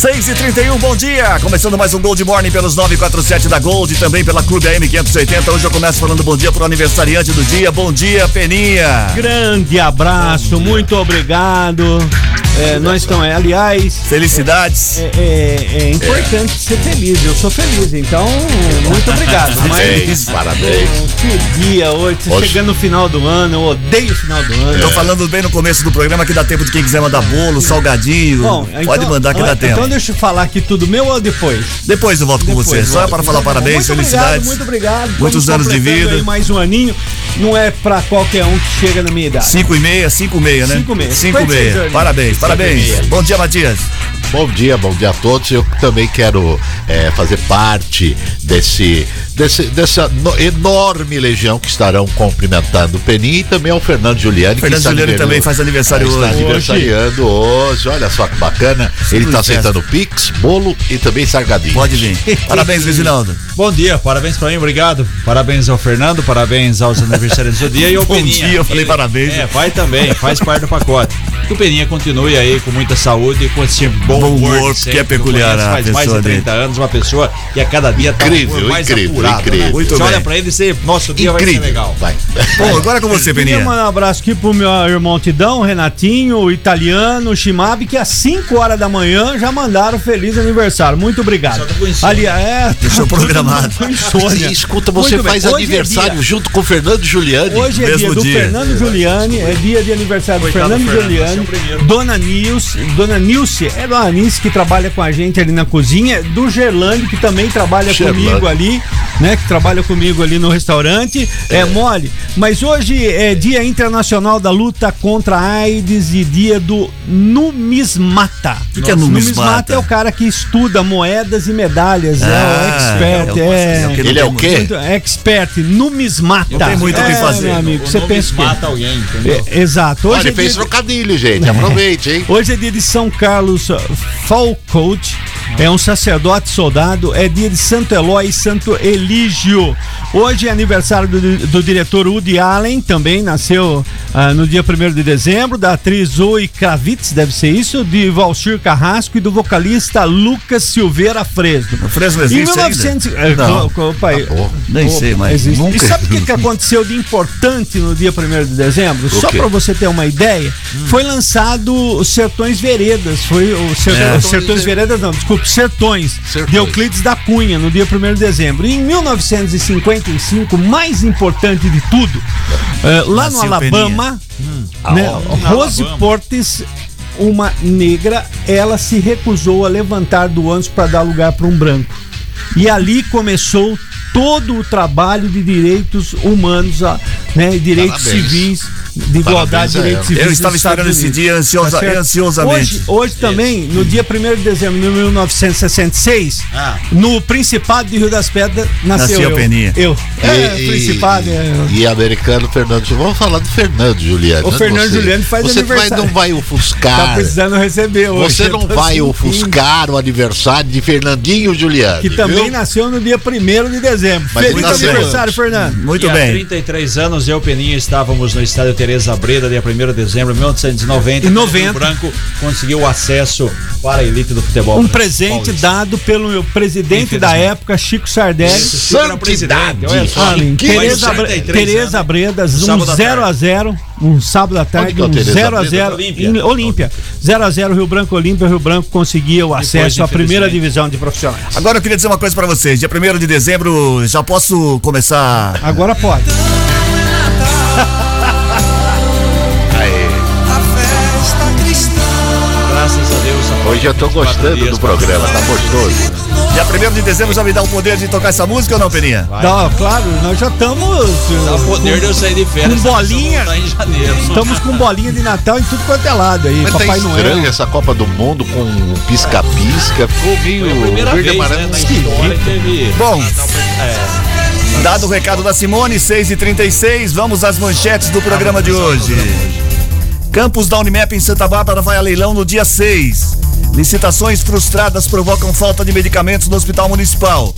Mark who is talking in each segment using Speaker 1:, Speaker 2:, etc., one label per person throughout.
Speaker 1: Seis e trinta e um, bom dia! Começando mais um Gold Morning pelos 947 da Gold e também pela Clube AM 580. Hoje eu começo falando bom dia pro aniversariante do dia. Bom dia, Peninha!
Speaker 2: Grande abraço, muito obrigado. É, nós estamos, aliás.
Speaker 1: Felicidades.
Speaker 2: É, é, é importante ser feliz. Eu sou feliz, então muito obrigado.
Speaker 1: Parabéns, parabéns.
Speaker 2: Que dia hoje, tá
Speaker 1: Hoje-
Speaker 2: chegando no final do ano, eu odeio o final do ano.
Speaker 1: Tô falando bem no começo do programa que dá tempo de quem quiser mandar bolo, salgadinho.
Speaker 2: Bom,
Speaker 1: Pode
Speaker 2: então-
Speaker 1: mandar que dá
Speaker 2: então
Speaker 1: tempo.
Speaker 2: deixa eu falar aqui tudo meu ou depois?
Speaker 1: Depois eu volto com
Speaker 2: Depois,
Speaker 1: você. Só para falar parabéns,
Speaker 2: muito
Speaker 1: felicidades.
Speaker 2: Obrigado, muito obrigado.
Speaker 1: Muitos anos de vida.
Speaker 2: mais um aninho. Não é pra qualquer um que chega na minha idade.
Speaker 1: 5 e meia, 5 e meia, né?
Speaker 2: Cinco e meia.
Speaker 1: 5 e
Speaker 2: 56
Speaker 1: meia. Parabéns,
Speaker 2: e
Speaker 1: parabéns. Bom dia, Matias.
Speaker 3: Bom dia, bom dia a todos. Eu também quero é, fazer parte desse, desse- dessa no- enorme legião que estarão cumprimentando o Peninha e também ao Fernando Giuliani. que
Speaker 1: Fernando
Speaker 3: está
Speaker 1: Giuliani também faz aniversário
Speaker 3: está
Speaker 1: hoje.
Speaker 3: aniversariando hoje. Olha só que bacana. Ele está aceitando Pix, bolo e também sargadinho.
Speaker 1: Pode vir. Parabéns, Reginaldo.
Speaker 4: Bom dia, parabéns pra mim, obrigado. Parabéns ao Fernando, parabéns aos aniversariantes do dia e ao
Speaker 1: Bom
Speaker 4: Peninha.
Speaker 1: dia, eu falei parabéns.
Speaker 4: É, vai também, faz parte do pacote. Que o Peninha continue aí com muita saúde e com esse bom,
Speaker 1: Bom
Speaker 4: humor,
Speaker 1: que é peculiar
Speaker 4: conhece
Speaker 1: a
Speaker 4: Faz mais de
Speaker 1: pessoa
Speaker 4: 30 anos, uma pessoa que a cada dia tá
Speaker 3: Incrível,
Speaker 4: mais
Speaker 3: incrível,
Speaker 4: apurado,
Speaker 3: incrível.
Speaker 4: Né?
Speaker 1: Muito
Speaker 4: você
Speaker 1: bem.
Speaker 4: olha pra ele e você, nosso dia vai ser
Speaker 3: Incrível.
Speaker 4: legal.
Speaker 3: Vai.
Speaker 1: Bom, agora é com você,
Speaker 2: Queria
Speaker 1: Peninha.
Speaker 2: mandar um abraço aqui pro meu irmão Tidão, Renatinho, italiano, o Shimab, que às 5 horas da manhã já mandaram feliz aniversário. Muito obrigado.
Speaker 4: Só tá com insônia.
Speaker 2: Ali, é,
Speaker 1: Deixou programado.
Speaker 2: insônia.
Speaker 3: E escuta, você
Speaker 2: Muito
Speaker 3: faz
Speaker 2: é
Speaker 3: aniversário
Speaker 2: dia-
Speaker 3: junto com o Fernando Giuliani.
Speaker 2: Hoje é
Speaker 1: Mesmo
Speaker 2: dia do
Speaker 1: dia.
Speaker 2: Fernando Giuliani, é dia de aniversário do Fernando
Speaker 4: do Fernando,
Speaker 2: Giuliani,
Speaker 4: é o primeiro.
Speaker 2: Dona Nilce, Dona Nilce, é Dona Nilce que trabalha com a gente ali na cozinha, do Gerlande, que também trabalha
Speaker 3: Gerlande.
Speaker 2: comigo ali, né, que trabalha comigo ali no restaurante, é. mole. Mas hoje é dia internacional da luta contra a AIDS e dia do numismata. O
Speaker 1: que que é numismata?
Speaker 2: é o cara que estuda moedas e medalhas,
Speaker 1: Ah,
Speaker 2: é o expert,
Speaker 1: é o-
Speaker 2: é...
Speaker 1: é o que
Speaker 3: Ele é o quê?
Speaker 2: Muito expert, numismata.
Speaker 1: Não tem muito o que
Speaker 2: É,
Speaker 1: fazer.
Speaker 2: Meu amigo,
Speaker 4: O
Speaker 2: você pensa
Speaker 4: mata alguém, entendeu?
Speaker 2: É, exato. Hoje,
Speaker 3: Olha,
Speaker 2: é
Speaker 3: ele fez trocadilho, gente. Aproveite, hein?
Speaker 2: hoje é dia de São Carlos Falcout, é um sacerdote soldado. É dia de Santo Eloy e Santo Elígio. Hoje é aniversário do, do diretor Woody Allen, também nasceu ah, no dia 1 de dezembro. Da atriz Zoe Kravitz, deve ser isso. De Valchir Carrasco e do vocalista Lucas Silveira Fresno.
Speaker 1: O Fresno
Speaker 2: Em
Speaker 1: existe
Speaker 2: 1900,
Speaker 1: ainda?
Speaker 2: é,
Speaker 1: Não.
Speaker 2: co- co- pai,
Speaker 3: Acabou.
Speaker 1: Nem
Speaker 2: Opa,
Speaker 1: sei, mas
Speaker 2: existe.
Speaker 1: nunca.
Speaker 2: E sabe o que, que aconteceu de importante no dia 1 de dezembro? Só
Speaker 3: quê?
Speaker 2: pra você ter uma ideia, foi lançado os Sertões Veredas. Foi o Ser-
Speaker 1: É.
Speaker 2: os Sertões Veredas, não, desculpe, Sertões,
Speaker 3: Sertões.
Speaker 2: de Euclides da Cunha, no dia 1 de dezembro. E em 1955, mais importante de tudo, eh, lá no Alabama, né, Rose
Speaker 4: Alabama.
Speaker 2: Portes. Uma negra, ela se recusou a levantar do ânus para dar lugar para um branco. E ali começou todo o trabalho de direitos humanos, né, direitos
Speaker 3: Parabéns.
Speaker 2: civis, de igualdade de
Speaker 3: a
Speaker 2: direitos civis.
Speaker 1: Eu estava esperando esse dia ansiosa-
Speaker 2: Tá
Speaker 1: ansiosamente.
Speaker 2: Hoje, hoje também, no dia 1 de dezembro de 1966,
Speaker 4: Ah.
Speaker 2: no Principado de Rio das Pedras, nasceu
Speaker 1: Nasceu
Speaker 2: eu.
Speaker 1: Peninha.
Speaker 2: Eu. É,
Speaker 3: E-
Speaker 2: Principado.
Speaker 3: e,
Speaker 2: é.
Speaker 3: e americano Fernando. Vamos falar do Fernando Giuliani.
Speaker 2: O
Speaker 3: de
Speaker 2: Fernando
Speaker 3: você.
Speaker 2: Giuliani faz
Speaker 3: Você
Speaker 2: aniversário.
Speaker 3: não vai
Speaker 2: Tá
Speaker 3: ofuscar.
Speaker 2: precisando receber hoje.
Speaker 3: você não vai
Speaker 2: sentindo.
Speaker 3: ofuscar o aniversário de Fernandinho Giuliani.
Speaker 2: Que também
Speaker 3: viu?
Speaker 2: nasceu no dia 1 de dezembro.
Speaker 3: Mas
Speaker 2: Feliz aniversário,
Speaker 3: antes.
Speaker 2: Fernando.
Speaker 1: Muito
Speaker 4: e há
Speaker 1: bem.
Speaker 4: 33 anos, eu e o Peninha estávamos no estádio Tereza Breda, dia 1 de dezembro de 1990.
Speaker 2: Em
Speaker 4: quando
Speaker 2: 90.
Speaker 4: O Branco conseguiu acesso para a elite do futebol.
Speaker 2: Um presente
Speaker 4: paulista.
Speaker 2: dado pelo meu presidente da época, Chico Sardelli.
Speaker 4: Presidente, olha só.
Speaker 2: Tereza,
Speaker 4: faz
Speaker 2: Bre-
Speaker 4: 83
Speaker 2: Tereza
Speaker 4: anos.
Speaker 2: Bredas, um
Speaker 4: Sábado à
Speaker 2: 0 a
Speaker 4: tarde.
Speaker 2: 0 um sábado à tarde,
Speaker 3: é
Speaker 2: um
Speaker 3: Tereza
Speaker 2: 0 a
Speaker 3: Bredas?
Speaker 2: 0
Speaker 4: Olímpia.
Speaker 2: em Olímpia. 0 a 0 Rio Branco Olímpia, Rio Branco conseguia o acesso à primeira divisão de profissionais.
Speaker 1: Agora eu queria dizer uma coisa pra vocês. Dia 1 de dezembro, já posso começar.
Speaker 2: Agora pode.
Speaker 3: Hoje eu tô gostando do programa, tá gostoso.
Speaker 1: Dia 1 de dezembro já me dá o poder de tocar essa música ou não, Peninha?
Speaker 2: Não, claro, nós já estamos.
Speaker 4: Dá o poder de eu sair de férias.
Speaker 2: Com bolinha.
Speaker 4: Tá em janeiro.
Speaker 2: Estamos com bolinha de Natal em tudo quanto é lado aí.
Speaker 3: Mas tá
Speaker 2: Papai
Speaker 3: estranho
Speaker 2: Noel.
Speaker 3: essa Copa do Mundo com pisca-pisca. Ficou meio
Speaker 4: primeira
Speaker 3: verde e
Speaker 4: né,
Speaker 3: amarelo.
Speaker 4: teve...
Speaker 1: Bom, dado o recado da Simone, 6 e 36 vamos às manchetes do programa de hoje. Campus da Unimap em Santa Bárbara vai a leilão no dia 6. Licitações frustradas provocam falta de medicamentos no Hospital Municipal.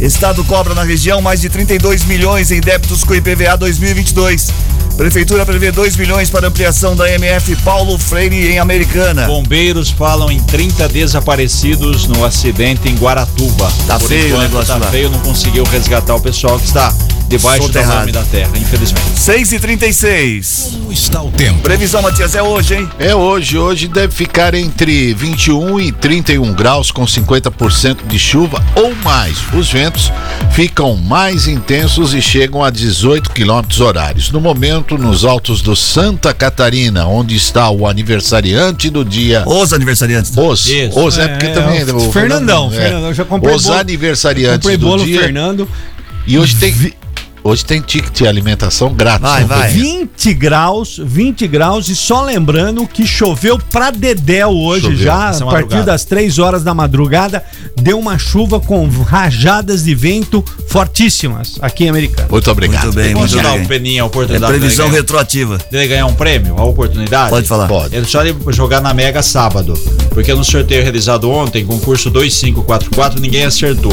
Speaker 1: Estado cobra na região mais de 32 milhões em débitos com IPVA 2022. Prefeitura prevê 2 milhões para ampliação da MF Paulo Freire em Americana.
Speaker 4: Bombeiros falam em 30 desaparecidos no acidente em Guaratuba.
Speaker 1: Tá
Speaker 4: Por
Speaker 1: feio o
Speaker 4: enquanto,
Speaker 1: negócio
Speaker 4: tá
Speaker 1: lá.
Speaker 4: feio, não conseguiu resgatar o pessoal que está debaixo da
Speaker 1: Soterrado.
Speaker 4: lama da terra, infelizmente.
Speaker 1: 6 e 36
Speaker 5: Como está o tempo?
Speaker 1: Previsão, Matias, é hoje, hein?
Speaker 3: É hoje, hoje deve ficar entre 21 e 31 graus com 50% de chuva ou mais. Os ventos ficam mais intensos e chegam a 18 quilômetros horários. No momento, nos altos do Santa Catarina, onde está o aniversariante do dia.
Speaker 1: Os aniversariantes.
Speaker 3: Os,
Speaker 4: Isso.
Speaker 3: os é, porque
Speaker 2: É,
Speaker 3: também
Speaker 2: é,
Speaker 3: o
Speaker 2: Fernandão,
Speaker 3: é.
Speaker 2: Fernandão, eu já comprei
Speaker 3: Os
Speaker 2: bolo-
Speaker 3: aniversariantes
Speaker 2: Comprei
Speaker 3: do
Speaker 2: bolo
Speaker 3: dia.
Speaker 2: Fernando.
Speaker 3: E hoje tem hoje tem ticket de alimentação grátis.
Speaker 1: Vai, vai.
Speaker 3: tem?
Speaker 2: 20 graus, 20 graus, e só lembrando que choveu pra Dedéu hoje
Speaker 3: Choveu.
Speaker 2: já,
Speaker 4: Essa
Speaker 2: a partir
Speaker 4: madrugada.
Speaker 2: das 3 horas da madrugada, deu uma chuva com rajadas de vento fortíssimas aqui em Americana.
Speaker 3: Muito obrigado.
Speaker 1: Muito bem, muito
Speaker 4: dar o Peninha a
Speaker 1: É
Speaker 4: oportunidade
Speaker 1: previsão
Speaker 4: dele,
Speaker 1: retroativa.
Speaker 4: dele ganhar um prêmio, a oportunidade?
Speaker 1: Pode falar.
Speaker 3: Pode.
Speaker 4: Ele só ele jogar na Mega sábado. Porque no sorteio realizado ontem, concurso 2544, ninguém acertou.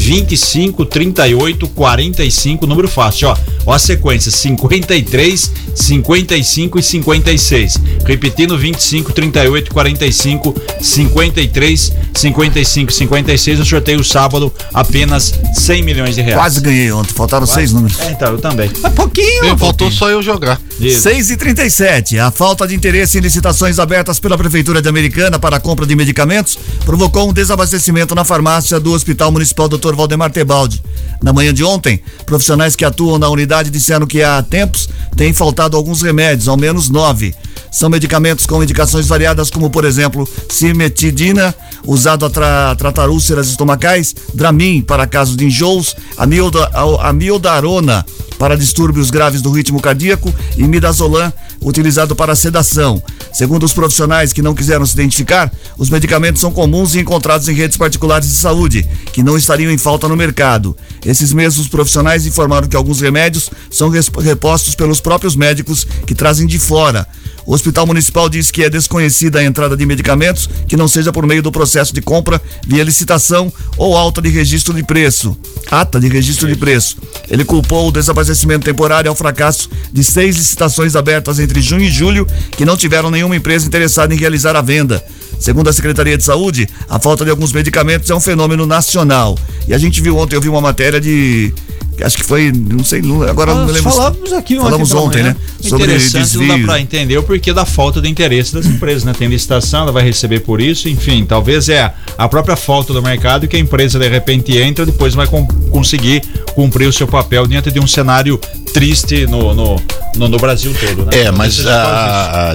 Speaker 4: 25, 38, 45, número fácil, ó. Ó a sequência: 53, 55 e 56. Repetindo: 25, 38, 45, 53, 55 e 56. No sorteio sábado, apenas 100 milhões de reais.
Speaker 1: Quase ganhei ontem, faltaram seis números.
Speaker 4: É, então, eu também.
Speaker 2: É pouquinho,
Speaker 3: Ih, faltou só eu jogar.
Speaker 4: Isso.
Speaker 1: 6 e 37 A falta de interesse em licitações abertas pela Prefeitura de Americana para a compra de medicamentos provocou um desabastecimento na farmácia do Hospital Municipal Dr. Valdemar Tebaldi. Na manhã de ontem, profissionais que atuam na unidade disseram que há tempos têm faltado alguns remédios, ao menos nove. São medicamentos com indicações variadas, como, por exemplo, cimetidina, usado a tra- tratar úlceras estomacais, Dramin para casos de enjoos, amilda, amildarona para distúrbios graves do ritmo cardíaco e midazolam, utilizado para sedação. Segundo os profissionais que não quiseram se identificar, os medicamentos são comuns e encontrados em redes particulares de saúde, que não estariam em falta no mercado. Esses mesmos profissionais informaram que alguns remédios são repostos pelos próprios médicos que trazem de fora. O Hospital Municipal diz que é desconhecida a entrada de medicamentos que não seja por meio do processo de compra via licitação ou alta de registro de preço. Ata de registro de preço. Ele culpou o desabastecimento temporário ao fracasso de seis licitações abertas entre junho e julho que não tiveram nenhuma empresa interessada em realizar a venda. Segundo a Secretaria de Saúde, a falta de alguns medicamentos é um fenômeno nacional. E a gente viu ontem, eu vi uma matéria de. Acho que foi, não sei, agora não me
Speaker 2: Nós
Speaker 1: lembro.
Speaker 2: falamos aqui ontem
Speaker 1: Falamos ontem, né? Sobre
Speaker 4: Interessante, não dá pra entender o porquê da falta de interesse das empresas, né? Tem licitação, ela vai receber por isso, enfim, talvez é a própria falta do mercado que a empresa de repente entra, depois vai conseguir cumprir o seu papel diante de um cenário triste no, no, no, no Brasil todo, né?
Speaker 3: É, mas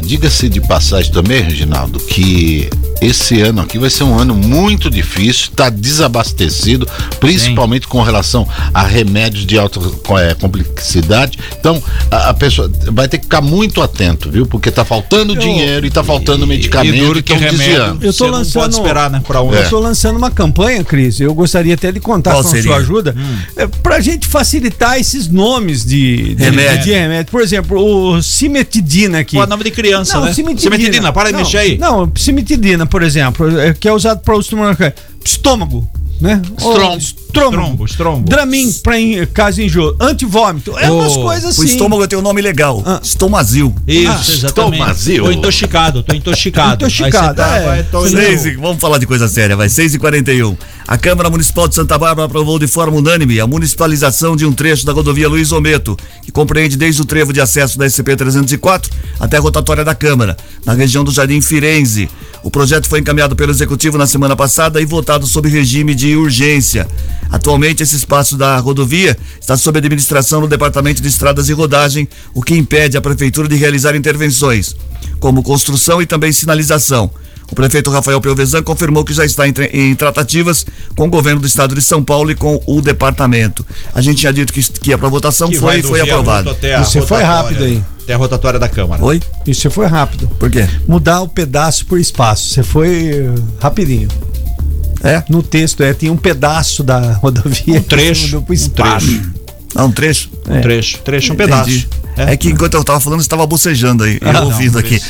Speaker 3: diga-se de passagem também, Reginaldo, que esse ano aqui vai ser um ano muito difícil, está desabastecido, principalmente com relação a remédios de alta é, complexidade. Então, a, a pessoa vai ter que ficar muito atento, viu? Porque tá faltando dinheiro e tá faltando medicamento
Speaker 4: e
Speaker 3: e
Speaker 4: duro que
Speaker 3: estão
Speaker 4: remédio,
Speaker 3: desviando.
Speaker 2: Eu
Speaker 4: não
Speaker 2: lançando-
Speaker 4: pode esperar, né? Pra um.
Speaker 2: Eu estou lançando uma campanha, Cris. Eu gostaria até de contar
Speaker 1: Qual
Speaker 2: com a
Speaker 1: seria?
Speaker 2: sua ajuda. É, pra gente facilitar esses nomes de, de
Speaker 1: Remédio.
Speaker 2: de remédio. Por exemplo, o cimetidina aqui.
Speaker 4: Pô, nome de criança, né?
Speaker 2: cimetidina.
Speaker 4: Cimetidina, para de
Speaker 2: Não,
Speaker 4: mexer aí.
Speaker 2: Não, cimetidina, por exemplo, é, que é usado para o estômago, estômago, né?
Speaker 3: Estrombo.
Speaker 2: Estrombo.
Speaker 4: Estrombo, estrombo.
Speaker 2: Dramin, para em caso de enjoo. Antivômito. É umas
Speaker 4: Oh,
Speaker 2: coisas
Speaker 1: O
Speaker 2: assim.
Speaker 1: estômago tem um nome legal.
Speaker 2: Ah.
Speaker 1: Estomazil.
Speaker 4: Isso,
Speaker 2: Ah,
Speaker 4: exatamente.
Speaker 3: Tomazil.
Speaker 4: Tô intoxicado, tô intoxicado.
Speaker 2: Intoxicado,
Speaker 4: tá,
Speaker 2: é.
Speaker 4: vai, tô-
Speaker 1: Seis e- vamos falar de coisa séria, vai. 6 e 41 A Câmara Municipal de Santa Bárbara aprovou de forma unânime a municipalização de um trecho da rodovia Luiz Ometo, que compreende desde o trevo de acesso da SCP-304 até a rotatória da Câmara, na região do Jardim Firenze. O projeto foi encaminhado pelo Executivo na semana passada e votado sob regime de urgência. Atualmente, esse espaço da rodovia está sob administração do Departamento de Estradas e Rodagem, o que impede a Prefeitura de realizar intervenções, como construção e também sinalização. O prefeito Rafael Pelvezan confirmou que já está em, em, tratativas com o governo do estado de São Paulo e com o departamento. A gente tinha dito que, que ia para votação, que foi e foi aprovado.
Speaker 2: Você foi rápido aí.
Speaker 4: Até a rotatória da Câmara.
Speaker 1: Oi?
Speaker 2: Isso foi rápido.
Speaker 1: Por quê?
Speaker 2: Mudar o pedaço por espaço. Você foi eh, rapidinho.
Speaker 1: É?
Speaker 2: No texto, é, tem um pedaço da rodovia.
Speaker 4: Um trecho.
Speaker 2: Pro espaço.
Speaker 1: Um trecho. Ah, um trecho?
Speaker 4: Um trecho. Trecho, um pedaço.
Speaker 1: É. é. que enquanto eu tava falando, você estava bocejando aí. Ah, eu ouvindo aqui.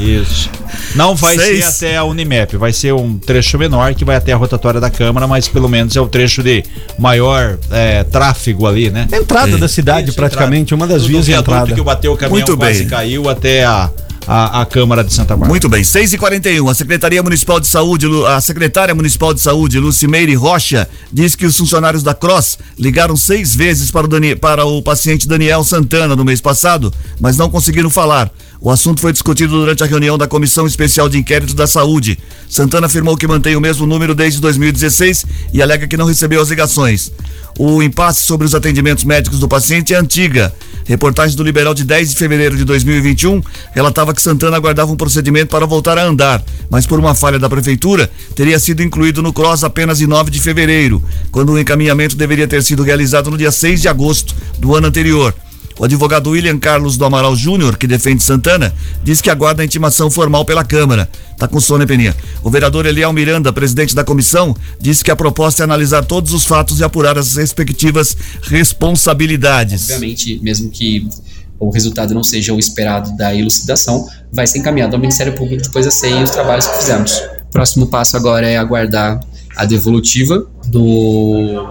Speaker 4: Isso. Não vai Seis. ser até a Unimap, vai ser um trecho menor que vai até a rotatória da Câmara, mas pelo menos é o trecho de maior é, tráfego ali, né?
Speaker 2: Entrada é. da cidade, Isso, praticamente, entrada. uma das vias de entrada.
Speaker 4: que bateu o caminhão Muito quase bem. caiu até a a, a, Câmara de Santa Bárbara.
Speaker 1: Muito bem, 6 e 41 A Secretaria Municipal de Saúde, a secretária municipal de saúde, Lucimeire Rocha, diz que os funcionários da Cross ligaram seis vezes para o, Dani, para o paciente Daniel Santana no mês passado, mas não conseguiram falar. O assunto foi discutido durante a reunião da Comissão Especial de Inquérito da Saúde. Santana afirmou que mantém o mesmo número desde 2016 e alega que não recebeu as ligações. O impasse sobre os atendimentos médicos do paciente é antiga. Reportagem do Liberal de 10 de fevereiro de 2021 relatava que Santana aguardava um procedimento para voltar a andar, mas por uma falha da prefeitura, teria sido incluído no CROSS apenas em 9 de fevereiro, quando o encaminhamento deveria ter sido realizado no dia 6 de agosto do ano anterior. O advogado William Carlos do Amaral Júnior, que defende Santana, diz que aguarda a intimação formal pela Câmara. Tá com sono, Peninha? O vereador Eliel Miranda, presidente da comissão, disse que a proposta é analisar todos os fatos e apurar as respectivas responsabilidades.
Speaker 6: Obviamente, mesmo que o resultado não seja o esperado da elucidação, vai ser encaminhado ao Ministério Público depois CEI e os trabalhos que fizemos. O próximo passo agora é aguardar a devolutiva do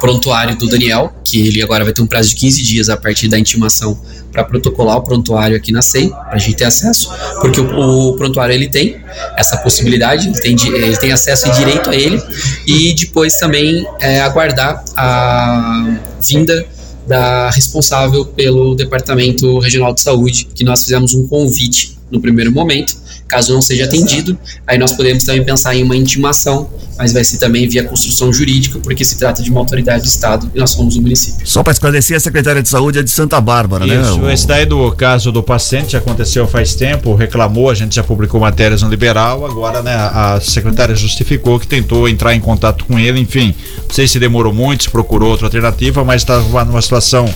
Speaker 6: prontuário do Daniel, que ele agora vai ter um prazo de 15 dias a partir da intimação para protocolar o prontuário aqui na SEI, para a gente ter acesso, porque o, o, prontuário ele tem essa possibilidade, ele tem, ele tem acesso e direito a ele, e depois também é, aguardar a vinda da responsável pelo Departamento Regional de Saúde, que nós fizemos um convite no primeiro momento, Caso não seja atendido, aí nós podemos também pensar em uma intimação, mas vai ser também via construção jurídica, porque se trata de uma autoridade do Estado e nós somos um município.
Speaker 1: Só para esclarecer, a secretária de Saúde é de Santa Bárbara,
Speaker 4: Isso, né? Isso, esse daí do caso do paciente aconteceu faz tempo, reclamou, a gente já publicou matérias no Liberal, agora né, a secretária justificou que tentou entrar em contato com ele, enfim, não sei se demorou muito, se procurou outra alternativa, mas estava numa situação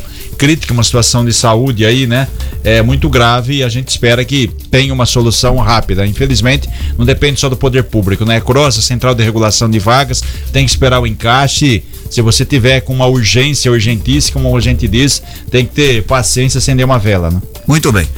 Speaker 4: crítica, uma situação de saúde aí, né? É muito grave e a gente espera que tenha uma solução rápida. Infelizmente, não depende só do poder público, né? Cross, a Central de Regulação de Vagas, tem que esperar o encaixe. Se você tiver com uma urgência urgentíssima, como a gente diz, tem que ter paciência acender uma vela, né?
Speaker 1: Muito bem.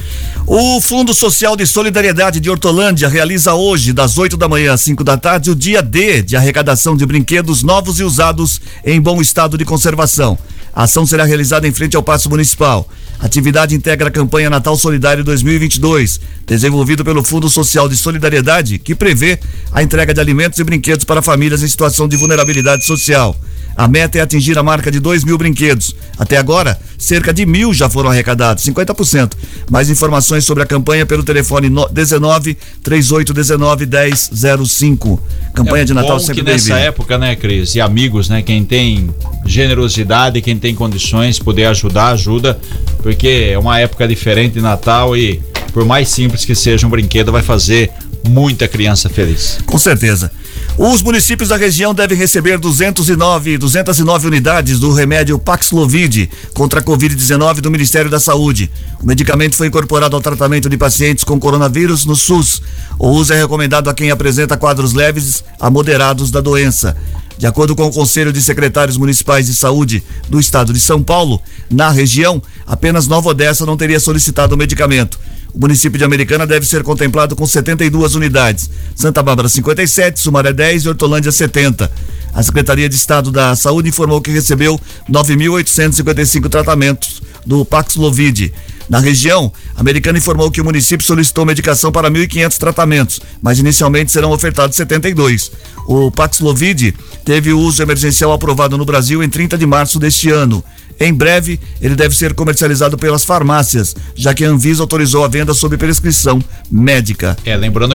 Speaker 1: O Fundo Social de Solidariedade de Hortolândia realiza hoje, das 8 da manhã às 5 da tarde, o dia D de arrecadação de brinquedos novos e usados em bom estado de conservação. A ação será realizada em frente ao Paço Municipal. Atividade integra a campanha Natal Solidário 2022, desenvolvido pelo Fundo Social de Solidariedade, que prevê a entrega de alimentos e brinquedos para famílias em situação de vulnerabilidade social. A meta é atingir a marca de 2 mil brinquedos. Até agora, cerca de mil já foram arrecadados, 50%. Mais informações sobre a campanha pelo telefone 19 3819 1005. Campanha é de Natal sempre
Speaker 4: que nessa época, né, Cris, e amigos, né, quem tem generosidade, quem tem condições, poder ajudar, ajuda, porque é uma época diferente de Natal e por mais simples que seja um brinquedo, vai fazer muita criança feliz.
Speaker 1: Com certeza. Os municípios da região devem receber 209, 209 unidades do remédio Paxlovid contra a Covid-19 do Ministério da Saúde. O medicamento foi incorporado ao tratamento de pacientes com coronavírus no SUS. O uso é recomendado a quem apresenta quadros leves a moderados da doença. De acordo com o Conselho de Secretários Municipais de Saúde do Estado de São Paulo, na região, apenas Nova Odessa não teria solicitado o medicamento. O município de Americana deve ser contemplado com 72 unidades. Santa Bárbara 57, Sumaré 10 e Hortolândia 70. A Secretaria de Estado da Saúde informou que recebeu 9.855 tratamentos do Paxlovid. Na região, a Americana informou que o município solicitou medicação para 1.500 tratamentos, mas inicialmente serão ofertados 72. O Paxlovid teve o uso emergencial aprovado no Brasil em 30 de março deste ano. Em breve, ele deve ser comercializado pelas farmácias, já que a Anvisa autorizou a venda sob prescrição médica.
Speaker 4: É, lembrando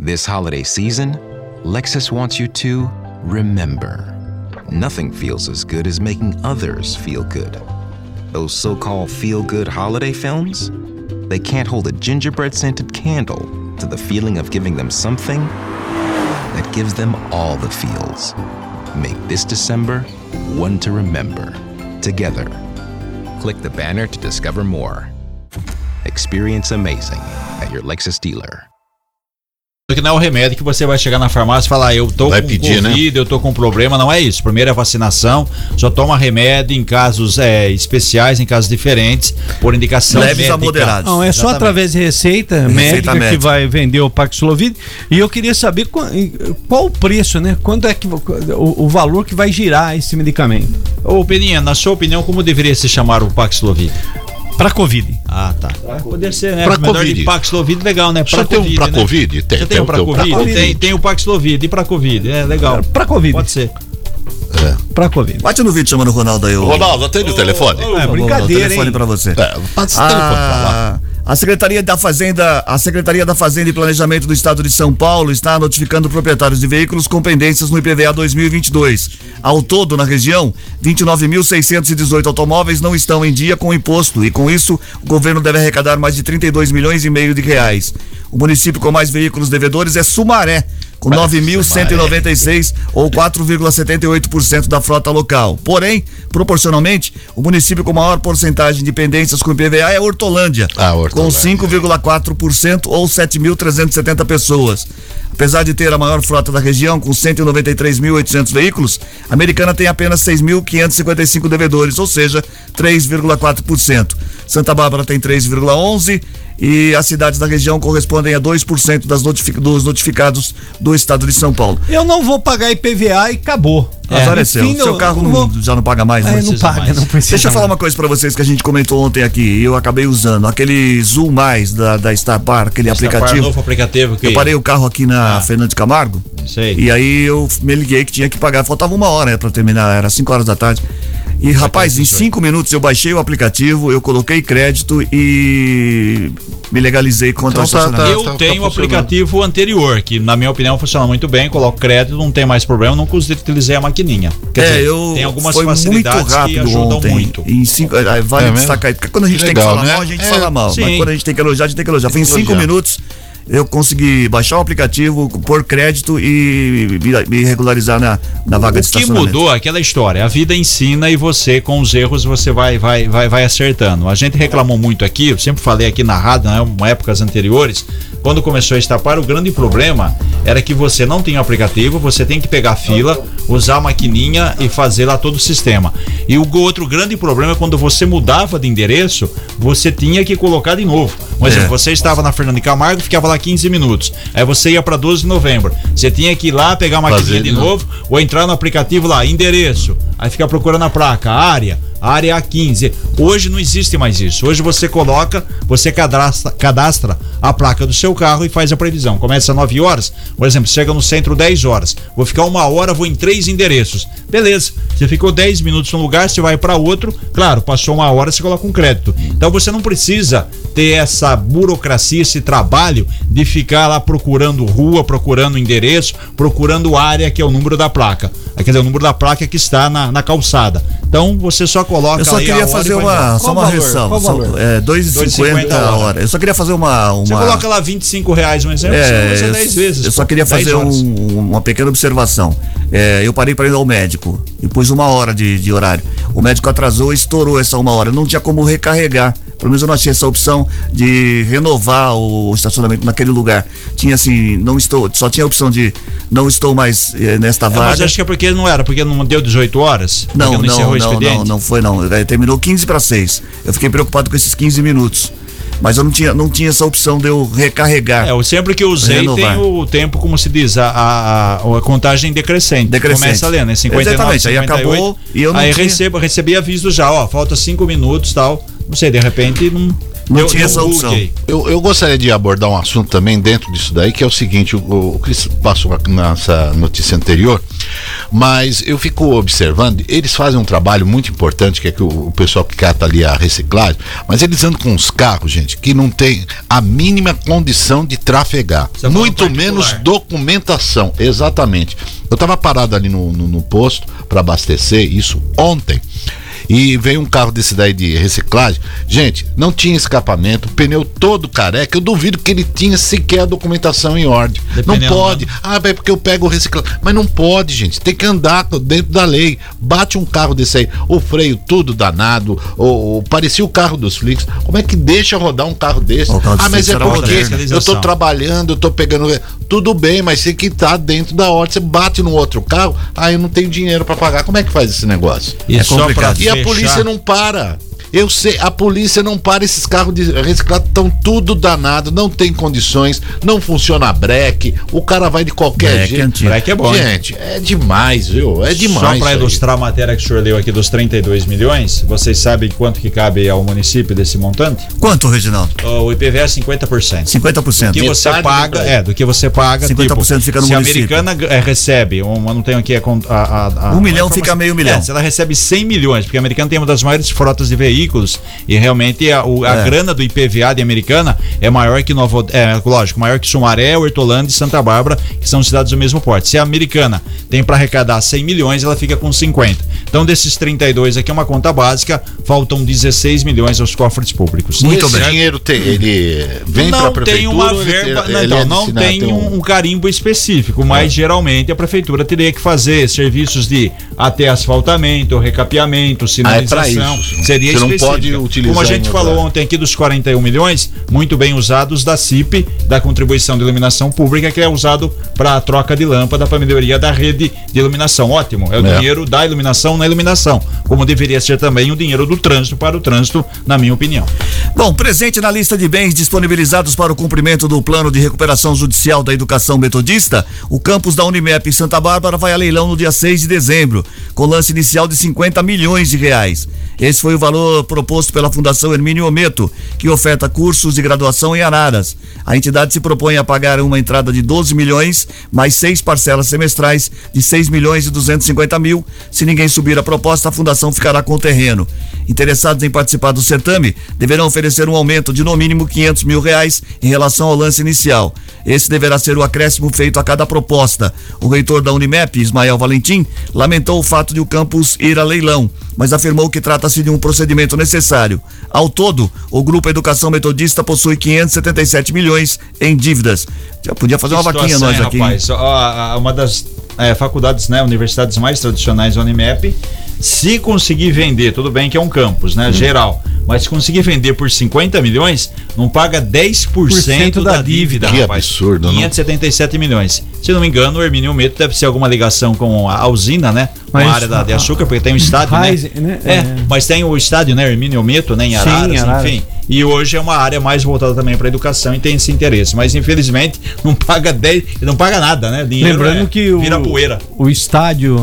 Speaker 7: This holiday season, Lexus wants you to remember. Nothing feels as good as making others feel good. Those so called feel good holiday films? They can't hold a gingerbread scented candle to the feeling of giving them something that gives them all the feels. Make this December one to remember. Together. Click the banner to discover more. Experience amazing at your Lexus dealer.
Speaker 4: Que não é o remédio que você vai chegar na farmácia e falar, eu tô
Speaker 3: Vai
Speaker 4: com
Speaker 3: pedir, né?
Speaker 4: Covid, eu tô com problema, não é isso. Primeiro é vacinação, só toma remédio em casos é, especiais, em casos diferentes, por indicação
Speaker 1: Leves a
Speaker 4: médica.
Speaker 1: moderados.
Speaker 2: Não, é só
Speaker 4: Exatamente.
Speaker 2: através de receita, médica, que
Speaker 1: médica.
Speaker 2: vai vender o Paxlovid. E eu queria saber qual, qual o preço, né? Quanto é que o, o valor que vai girar esse medicamento
Speaker 4: Ô, Peninha, na sua opinião, como deveria se chamar o Paxlovid?
Speaker 2: Para Covid?
Speaker 4: Ah, tá. Poder ser, né?
Speaker 3: Pra Covid.
Speaker 4: de Paxlovid, legal, né?
Speaker 3: Só tem um pra
Speaker 4: né?
Speaker 3: Covid? Tem,
Speaker 4: Você
Speaker 3: tem
Speaker 4: tem um pra
Speaker 3: tem o pra
Speaker 4: Covid?
Speaker 3: Covid.
Speaker 4: Tem, tem o Paxlovid e pra Covid, é legal.
Speaker 2: Para Covid.
Speaker 4: Pode ser.
Speaker 2: Para Covid.
Speaker 1: Bate no vídeo chamando o Ronaldo aí. ô-
Speaker 3: Ronaldo, atende o telefone.
Speaker 2: É
Speaker 1: Vou dar o
Speaker 2: brincadeira,
Speaker 1: telefone
Speaker 2: hein?
Speaker 1: pra você.
Speaker 3: É, passa o telefone pra lá.
Speaker 1: A, Secretaria da Fazenda, a Secretaria da Fazenda e Planejamento do Estado de São Paulo está notificando proprietários de veículos com pendências no IPVA 2022. Ao todo, na região, 29.618 automóveis não estão em dia com o imposto e com isso o governo deve arrecadar mais de 32 milhões e meio de reais. O município com mais veículos devedores é Sumaré, com 9.196 ou 4,78% da frota local. Porém, proporcionalmente, o município com maior porcentagem de pendências com IPVA é Hortolândia,
Speaker 3: Ah, Hortolândia.
Speaker 1: com 5,4% ou 7.370 pessoas. Apesar de ter a maior frota da região, com 193.800 veículos, a americana tem apenas 6.555 devedores, ou seja, 3,4%. Santa Bárbara tem 3,11% e as cidades da região correspondem a 2% das notific- dos notificados do estado de São Paulo.
Speaker 2: Eu não vou pagar IPVA e acabou.
Speaker 1: Azar é seu.
Speaker 2: Enfim,
Speaker 1: Seu carro
Speaker 2: não vou-
Speaker 1: já não paga mais,
Speaker 2: É,
Speaker 1: né?
Speaker 2: não paga,
Speaker 4: mais.
Speaker 2: não precisa.
Speaker 1: Deixa eu falar
Speaker 2: mais.
Speaker 1: uma coisa pra vocês que a gente comentou ontem aqui e eu acabei usando. Aquele Zoom Mais da, da Star Par, aquele
Speaker 4: Esse
Speaker 1: aplicativo.
Speaker 4: novo aplicativo que
Speaker 1: Eu parei o carro aqui na Fernando de Camargo.
Speaker 4: Sei.
Speaker 1: E aí eu me liguei que tinha que pagar. Faltava uma hora né, pra terminar, era 5 horas da tarde. E rapaz, em cinco minutos eu baixei o aplicativo, eu coloquei crédito e me legalizei quanto
Speaker 3: Então
Speaker 1: ao
Speaker 3: tá-
Speaker 1: estacionamento.
Speaker 4: Eu
Speaker 3: tá- tá
Speaker 4: tenho o aplicativo anterior, que na minha opinião funciona muito bem, coloco crédito, não tem mais problema, nunca utilizei a maquininha. Quer
Speaker 1: é,
Speaker 4: dizer,
Speaker 1: eu
Speaker 4: tem algumas
Speaker 1: foi muito
Speaker 4: facilidades que
Speaker 1: rápido
Speaker 4: ajudam
Speaker 1: ontem.
Speaker 4: muito.
Speaker 1: Em cinco, eh, vale
Speaker 3: É
Speaker 1: destacar, porque quando a gente
Speaker 3: Que
Speaker 1: tem que
Speaker 3: legal,
Speaker 1: falar
Speaker 3: né?
Speaker 1: mal, a gente
Speaker 3: É,
Speaker 1: fala mal.
Speaker 4: sim.
Speaker 1: Mas quando a gente tem que elogiar, a gente tem que elogiar. Foi em
Speaker 3: que
Speaker 1: cinco
Speaker 3: elogiar.
Speaker 1: minutos eu consegui baixar o aplicativo, pôr crédito e me, regularizar na, na vaga de
Speaker 4: O que
Speaker 1: estacionamento.
Speaker 4: mudou aquela história. A vida ensina e você, com os erros, você vai, vai, vai, vai acertando. A gente reclamou muito aqui, eu sempre falei aqui na rádio, né, em épocas anteriores, quando começou a estapar, o grande problema era que você não tinha o aplicativo, você tem que pegar a fila, usar a maquininha e fazer lá todo o sistema. E o outro grande problema é quando você mudava de endereço, você tinha que colocar de novo. Por
Speaker 1: É.
Speaker 4: exemplo, você estava na Fernando de Camargo, ficava lá 15 minutos. Aí você ia para 12 de novembro. Você tinha que ir lá pegar a maquininha de novo ou entrar no aplicativo lá, endereço. Aí ficar procurando a placa, área, área A15. Hoje não existe mais isso. Hoje você coloca, você cadastra, cadastra a placa do seu carro e faz a previsão. Começa às 9 horas, por exemplo, chega no centro 10 horas. Vou ficar uma hora, vou em três endereços. Beleza. Você ficou 10 minutos num lugar, você vai para outro. Claro, passou uma hora, você coloca um crédito. Então você não precisa ter essa burocracia, esse trabalho de ficar lá procurando rua, procurando endereço, procurando área, que é o número da placa. Quer dizer, o número da placa que está na, na calçada. Então você só coloca
Speaker 1: Eu só
Speaker 4: aí a
Speaker 1: queria fazer uma, só uma
Speaker 2: valor?
Speaker 1: ressalva. Só, é, 2,50 a hora. Eu só queria fazer uma. uma
Speaker 4: Você coloca lá 25 reais um exemplo,
Speaker 1: É,
Speaker 4: você
Speaker 1: eu,
Speaker 4: 10 vezes.
Speaker 1: eu só queria
Speaker 4: 10
Speaker 1: fazer um- uma pequena observação. É, eu parei para ir ao médico e pus uma hora de, de horário. O médico atrasou e estourou essa uma hora. Não tinha como recarregar. Pelo menos eu não achei essa opção de renovar o estacionamento naquele lugar. Tinha assim, não estou, só tinha a opção de não estou mais eh, nesta
Speaker 4: É,
Speaker 1: vaga.
Speaker 4: mas acho que é porque não era, porque não deu 18 horas?
Speaker 1: Não,
Speaker 4: encerrou
Speaker 1: não,
Speaker 4: o
Speaker 1: não,
Speaker 4: expediente?
Speaker 1: não, não foi não. Eh, Terminou 15 para 6. Eu fiquei preocupado com esses 15 minutos. Mas eu não tinha, não tinha essa opção de eu recarregar.
Speaker 4: É, eu sempre que eu usei
Speaker 1: Renovar.
Speaker 4: tem o tempo, como se diz, a, a, a contagem decrescente.
Speaker 1: Decrescente.
Speaker 4: Começa ali, né? 59,
Speaker 1: Exatamente, aí
Speaker 4: 58,
Speaker 1: acabou e eu não
Speaker 4: Aí
Speaker 1: tinha-
Speaker 4: recebo, recebi aviso já, ó, falta cinco minutos tal. Não sei, de repente não.
Speaker 1: Não
Speaker 4: eu-
Speaker 1: tinha
Speaker 4: eu
Speaker 1: essa opção.
Speaker 3: Eu, eu gostaria de abordar um assunto também dentro disso daí, que é o seguinte, o, o Cris passou aqui nessa notícia anterior, mas eu fico observando, eles fazem um trabalho muito importante, que é que o, o pessoal que cata ali a reciclagem, mas eles andam com uns carros, gente, que não tem a mínima condição de trafegar,
Speaker 4: Você falando
Speaker 3: muito menos documentação, exatamente. Eu estava parado ali no, no, no posto para abastecer, isso ontem. E veio um carro desse daí de reciclagem. Gente, não tinha escapamento, pneu todo careca. Eu duvido que ele tinha sequer a documentação em ordem.
Speaker 4: Dependendo,
Speaker 3: não pode. Ah, é porque eu pego o reciclagem. Mas não pode, gente. Tem que andar dentro da lei. Bate um carro desse aí, o freio tudo danado, ou, parecia o carro dos Flix. Como é que deixa rodar um carro desse?
Speaker 1: O carro
Speaker 3: Ah, mas é porque
Speaker 1: moderno.
Speaker 3: eu tô trabalhando, eu tô pegando. Tudo bem, mas tem que estar dentro da ordem. Você bate no outro carro, ah, eu não tenho dinheiro para pagar. Como é que faz esse negócio?
Speaker 4: E
Speaker 1: É
Speaker 4: só pra
Speaker 1: complicado.
Speaker 3: E a
Speaker 4: fechar-
Speaker 3: polícia não para. Eu sei, a polícia não para, esses carros de reciclado estão tudo danado, não tem condições, não funciona breque, o cara vai de qualquer
Speaker 1: Breque
Speaker 3: jeito.
Speaker 1: antigo.
Speaker 4: Breque é bom, hein?
Speaker 3: Gente, é demais, viu? É demais.
Speaker 4: Só para
Speaker 3: aí.
Speaker 4: ilustrar a matéria que o senhor leu aqui dos 32 milhões, vocês sabem quanto que cabe ao município desse montante?
Speaker 1: Quanto, Reginaldo?
Speaker 4: O IPVA é 50%.
Speaker 1: 50%.
Speaker 4: Do que você
Speaker 3: Metade
Speaker 4: paga, é, do que você paga,
Speaker 1: 50%
Speaker 4: tipo,
Speaker 1: fica no
Speaker 4: se a
Speaker 1: município.
Speaker 4: americana é, recebe, uma, não tenho aqui a, a, a, a
Speaker 1: Um milhão
Speaker 4: a
Speaker 1: fica meio milhão.
Speaker 4: É, se ela recebe 100 milhões, porque a americana tem uma das maiores frotas de veículos e realmente a, o- a
Speaker 1: É.
Speaker 4: grana do IPVA de americana é maior que Nova, é, lógico, maior que Sumaré, Hortolândia e Santa Bárbara, que são cidades do mesmo porte. Se a americana tem para arrecadar 100 milhões, ela fica com 50. Então desses 32 aqui é uma conta básica, faltam 16 milhões aos cofres públicos.
Speaker 3: Muito
Speaker 4: Esse
Speaker 3: bem. dinheiro tem, ele vem
Speaker 4: não
Speaker 3: pra prefeitura.
Speaker 4: tem uma
Speaker 3: ele-
Speaker 4: verba,
Speaker 3: ele
Speaker 4: não,
Speaker 3: é
Speaker 4: então, não tem
Speaker 3: tem
Speaker 4: um, um carimbo específico, mas geralmente a prefeitura teria que fazer serviços de até asfaltamento, recapeamento, sinalização.
Speaker 3: Ah, é isso.
Speaker 4: Seria
Speaker 3: Você não pode utilizar
Speaker 4: Como a gente falou
Speaker 3: área.
Speaker 4: ontem aqui dos 41 milhões, muito bem usados da CIP, da contribuição de iluminação pública, que é usado para a troca de lâmpada para melhoria da rede de iluminação. Ótimo, é o
Speaker 3: É.
Speaker 4: dinheiro da iluminação na iluminação, como deveria ser também o dinheiro do trânsito para o trânsito, na minha opinião.
Speaker 1: Bom, presente na lista de bens disponibilizados para o cumprimento do plano de recuperação judicial da educação metodista, o campus da Unimep em Santa Bárbara vai a leilão no dia 6 de dezembro, com lance inicial de 50 milhões de reais. Esse foi o valor proposto pela Fundação Hermínio Ometo, que oferta cursos de graduação em Araras. A entidade se propõe a pagar uma entrada de 12 milhões, mais seis parcelas semestrais de 6 milhões e 250 mil. Se ninguém subir a proposta, a fundação ficará com o terreno. Interessados em participar do certame deverão oferecer um aumento de no mínimo 500 mil reais em relação ao lance inicial. Esse deverá ser o acréscimo feito a cada proposta. O reitor da Unimep, Ismael Valentim, lamentou o fato de o campus ir a leilão, mas afirmou que trata-se de um procedimento necessário. Ao todo, o Grupo Educação Metodista possui 577 milhões em dívidas. Já podia fazer uma
Speaker 4: Que
Speaker 1: vaquinha
Speaker 4: situação,
Speaker 1: nós
Speaker 4: hein,
Speaker 1: aqui.
Speaker 4: Rapaz, Ó, uma das é, faculdades, né, universidades mais tradicionais da Unimep, se conseguir vender, tudo bem que é um campus,
Speaker 1: Hum.
Speaker 4: né, geral, mas se conseguir vender por 50 milhões, não paga 10% da,
Speaker 2: da
Speaker 4: dívida,
Speaker 3: Que
Speaker 4: rapaz.
Speaker 3: absurdo, não?
Speaker 4: 577 milhões. Se não me engano, o Hermínio Meto deve ser alguma ligação com a usina, né? Com
Speaker 2: Mas-
Speaker 4: a área da, de açúcar, porque tem um estádio,
Speaker 2: Raiz,
Speaker 4: né?
Speaker 2: né?
Speaker 4: É,
Speaker 2: É.
Speaker 4: mas tem o estádio, né, Hermínio Meto, né, em
Speaker 2: Sim,
Speaker 4: Araras,
Speaker 2: Araras.
Speaker 4: enfim. E hoje é uma área mais voltada também para educação e tem esse interesse. Mas infelizmente não paga 10, não paga nada, né? Dinheiro
Speaker 2: Lembrando
Speaker 4: é-
Speaker 2: que o,
Speaker 4: vira poeira.
Speaker 2: o estádio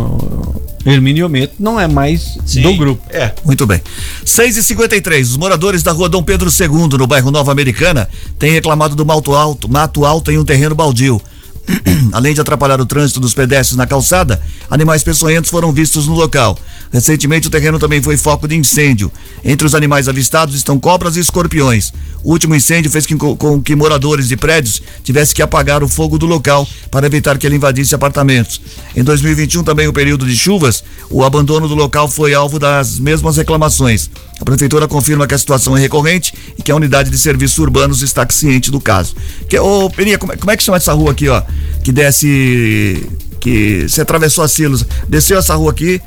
Speaker 2: Hermínio Meto não é mais
Speaker 4: Sim,
Speaker 2: do grupo.
Speaker 4: É.
Speaker 1: Muito bem. 6 e 53 os moradores da rua Dom Pedro II, no bairro Nova Americana, têm reclamado do mato alto, mato alto em um terreno baldio. Além de atrapalhar o trânsito dos pedestres na calçada, animais peçonhentos foram vistos no local. Recentemente, o terreno também foi foco de incêndio. Entre os animais avistados estão cobras e escorpiões. O último incêndio fez com que moradores de prédios tivessem que apagar o fogo do local para evitar que ele invadisse apartamentos. Em 2021, também o período de chuvas, o abandono do local foi alvo das mesmas reclamações. A prefeitura confirma que a situação é recorrente e que a unidade de serviços urbanos está ciente do caso. Que, ô, Peninha, como, é- como é que chama essa rua aqui, ó? Que desce. Que você atravessou a Silos, desceu essa rua aqui,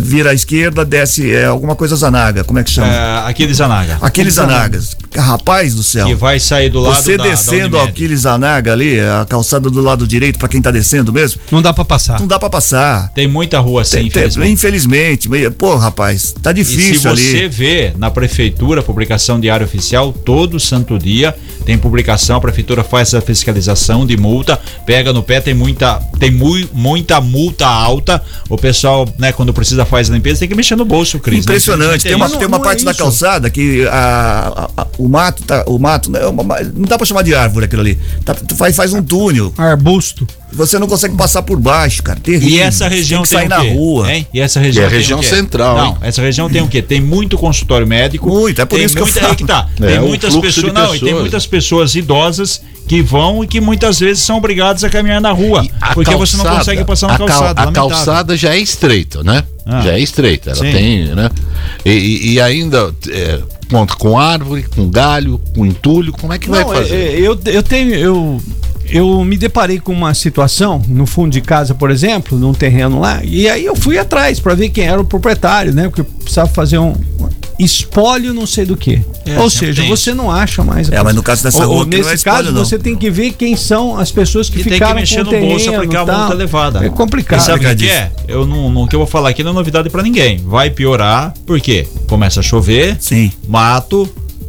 Speaker 1: Vira à esquerda, desce é, alguma coisa Zanaga, como é que chama?
Speaker 4: É, Aquiles Zanaga.
Speaker 1: Aquiles Zanagas. Rapaz do céu.
Speaker 4: Que vai sair do lado
Speaker 1: Você
Speaker 4: da- da
Speaker 1: descendo
Speaker 4: Unimed.
Speaker 1: Aquiles Zanaga ali, a calçada do lado direito, pra quem tá descendo mesmo.
Speaker 2: Não dá pra passar.
Speaker 1: Não dá pra passar.
Speaker 4: Tem muita rua assim,
Speaker 1: Tem- tem-
Speaker 4: infelizmente.
Speaker 1: infelizmente. Mas, Pô, rapaz, tá
Speaker 4: E se
Speaker 1: difícil
Speaker 4: você
Speaker 1: ali.
Speaker 4: vê na prefeitura, publicação diário oficial, todo santo dia tem publicação, a prefeitura faz a fiscalização de multa, pega no pé, tem muita, tem mui- muita multa alta. O pessoal, né, quando precisa faz a limpeza, tem que mexer no bolso, Cris. né?
Speaker 1: Impressionante. Tem uma,
Speaker 4: isso.
Speaker 1: tem uma
Speaker 2: não é
Speaker 1: parte da calçada que a- a- a- o mato tá. O mato não, é uma- não dá pra chamar de árvore aquilo ali. Tá- tu faz, faz um túnel.
Speaker 2: Arbusto.
Speaker 1: Você não consegue passar por baixo, cara. Terrível.
Speaker 4: E essa região
Speaker 1: tem que
Speaker 4: tem,
Speaker 1: sair
Speaker 4: o
Speaker 1: na rua.
Speaker 4: Hein? E essa região
Speaker 3: E a
Speaker 4: tem
Speaker 3: região
Speaker 4: o quê?
Speaker 3: central,
Speaker 4: Não,
Speaker 3: hein?
Speaker 4: essa região tem o quê? Tem muito consultório médico.
Speaker 1: Muito, é por isso que eu
Speaker 4: muita,
Speaker 1: falo.
Speaker 4: aí que tá.
Speaker 3: É,
Speaker 4: tem muitas pessoas, não, e tem muitas pessoas idosas que vão e que muitas vezes são obrigadas a caminhar na rua, porque você não
Speaker 3: calçada-
Speaker 4: consegue passar na
Speaker 3: a cal-
Speaker 4: calçada.
Speaker 3: A calçada já é estreita, né?
Speaker 4: Ah.
Speaker 3: Já é estreita. Ela
Speaker 4: Sim.
Speaker 3: tem, né? E, e- e ainda é, conta com árvore, com galho, com entulho. Como é que vai
Speaker 2: Não,
Speaker 3: fazer?
Speaker 2: é, é, eu, eu tenho. Eu, eu me deparei com uma situação no fundo de casa, por exemplo, num terreno lá, e aí eu fui atrás para ver quem era o proprietário, né? Porque eu precisava fazer um espólio não sei do que.
Speaker 4: É,
Speaker 2: Ou seja,
Speaker 4: tem
Speaker 2: você não acha mais. a
Speaker 1: É, mas no caso dessa
Speaker 2: ou,
Speaker 1: rua
Speaker 2: ou
Speaker 1: aqui não
Speaker 2: nesse
Speaker 1: é espólio,
Speaker 2: caso
Speaker 1: não.
Speaker 2: você tem que ver quem são as pessoas que
Speaker 4: E tem que
Speaker 2: ficaram
Speaker 4: mexer
Speaker 2: com
Speaker 4: no
Speaker 2: o terreno,
Speaker 4: bolso porque a multa é levada.
Speaker 2: É complicado.
Speaker 4: E sabe o que é? Eu não, não- o que eu vou falar aqui não é novidade pra ninguém. Vai piorar, porque começa a chover,
Speaker 1: Sim.
Speaker 4: mato,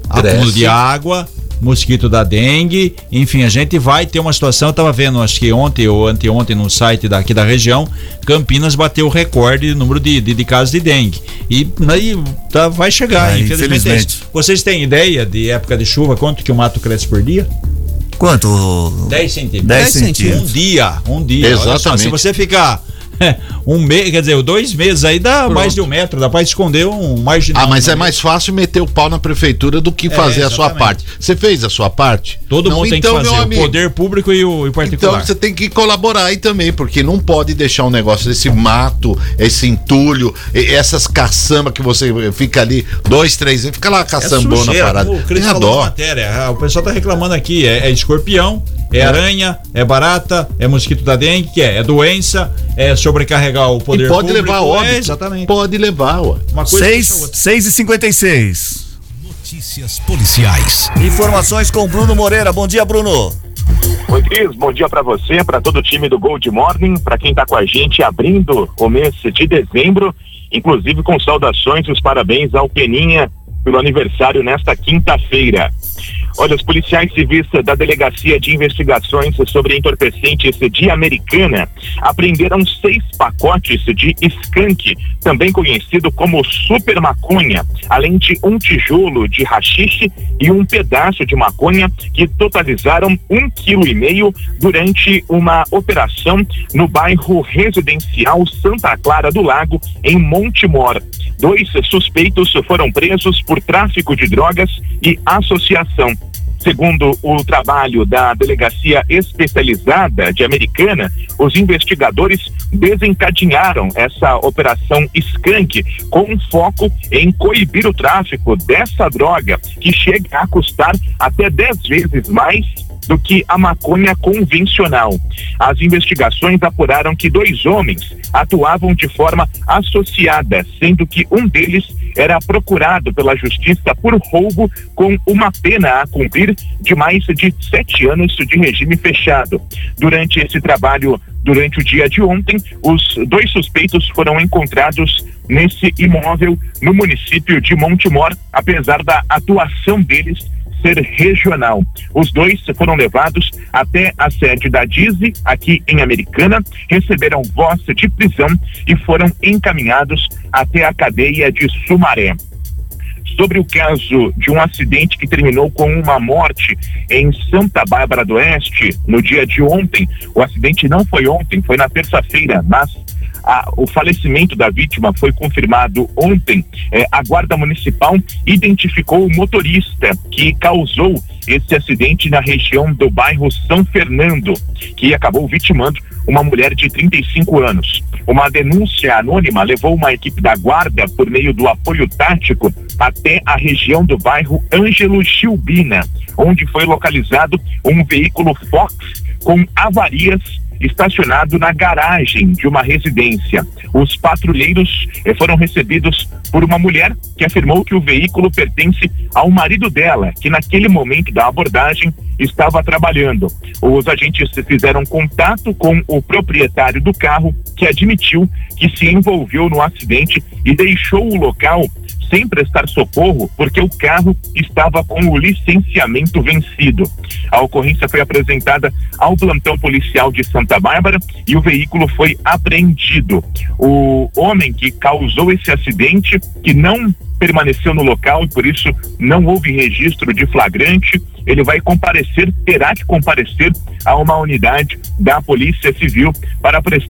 Speaker 4: acúmulo de água, mosquito da dengue, enfim, a gente vai ter uma situação, eu tava vendo, acho que ontem ou anteontem no site daqui da região, Campinas bateu o recorde de número de, de, de casos de dengue. E aí tá, vai chegar,
Speaker 1: É,
Speaker 4: infelizmente. é
Speaker 1: infelizmente.
Speaker 4: Vocês têm ideia de época de chuva, quanto que o mato cresce por dia?
Speaker 1: Quanto?
Speaker 4: 10 centímetros.
Speaker 1: 10
Speaker 4: Um
Speaker 1: centímetros.
Speaker 4: dia, um dia. Olha só,
Speaker 3: Exatamente.
Speaker 4: se você ficar um mês, quer dizer, dois meses aí dá mais de um metro, dá pra esconder um marginal.
Speaker 3: Ah, mas é
Speaker 4: no meio.
Speaker 3: mais fácil meter o pau na prefeitura do que
Speaker 4: É,
Speaker 3: fazer a sua parte. Você fez a sua parte?
Speaker 4: Todo
Speaker 3: Não,
Speaker 4: mundo tem
Speaker 3: então,
Speaker 4: que fazer, o
Speaker 3: amigo,
Speaker 4: poder público e o, e o particular.
Speaker 3: Então você tem que colaborar aí também, porque não pode deixar um negócio desse mato, esse entulho, essas caçambas que você fica ali dois, três anos, fica lá caçambona
Speaker 4: É sujeira,
Speaker 3: parada.
Speaker 4: O Cris falou matéria. Ah, O pessoal tá reclamando aqui. É, é escorpião, é, aranha, é barata, é mosquito da dengue, que é, é doença, é sobrecarregar o poder
Speaker 3: E pode
Speaker 4: público.
Speaker 3: levar óbito.
Speaker 4: É, exatamente.
Speaker 3: Pode levar, ué.
Speaker 4: Uma coisa puxa a
Speaker 1: 6,
Speaker 4: outra.
Speaker 1: 6 e 56
Speaker 5: Notícias policiais.
Speaker 1: Informações com Bruno Moreira. Bom dia, Bruno.
Speaker 8: Oi, Cris, bom dia pra você, pra todo o time do Gold Morning, pra quem tá com a gente abrindo o mês de dezembro, inclusive com saudações e os parabéns ao Peninha pelo aniversário nesta quinta-feira. Olha, os policiais civis da Delegacia de Investigações sobre Entorpecentes de Americana apreenderam seis pacotes de skunk, também conhecido como super maconha, além de um tijolo de rachixe e um pedaço de maconha que totalizaram um quilo e meio durante uma operação no bairro residencial Santa Clara do Lago, em Montemor. Dois suspeitos foram presos por tráfico de drogas e associação. Segundo o trabalho da Delegacia Especializada de Americana, os investigadores desencadearam essa operação Skank com foco em coibir o tráfico dessa droga, que chega a custar até 10 vezes mais do que a maconha convencional. As investigações apuraram que dois homens atuavam de forma associada, sendo que um deles era procurado pela justiça por roubo com uma pena a cumprir de mais de sete anos de regime fechado. Durante esse trabalho, durante o dia de ontem, os dois suspeitos foram encontrados nesse imóvel no município de Montemor, apesar da atuação deles ser regional. Os dois foram levados até a sede da Dize, aqui em Americana, receberam voz de prisão e foram encaminhados até a cadeia de Sumaré. Sobre o caso de um acidente que terminou com uma morte em Santa Bárbara do Oeste no dia de ontem. O acidente não foi ontem, foi na terça-feira, mas a- o falecimento da vítima foi confirmado ontem. É, a Guarda Municipal identificou o motorista que causou esse acidente na região do bairro São Fernando, que acabou vitimando uma mulher de 35 anos. Uma denúncia anônima levou uma equipe da Guarda, por meio do apoio tático, até a região do bairro Ângelo Gilbina, onde foi localizado um veículo Fox com avarias estacionado na garagem de uma residência. Os patrulheiros eh, foram recebidos por uma mulher que afirmou que o veículo pertence ao marido dela, que naquele momento da abordagem estava trabalhando. Os agentes fizeram contato com o proprietário do carro, que admitiu que se envolveu no acidente e deixou o local sem prestar socorro porque o carro estava com o licenciamento vencido. A ocorrência foi apresentada ao plantão policial de Santa Bárbara e o veículo foi apreendido. O homem que causou esse acidente, que não permaneceu no local e por isso não houve registro de flagrante. Ele vai comparecer, terá que comparecer a uma unidade da Polícia Civil para prestar.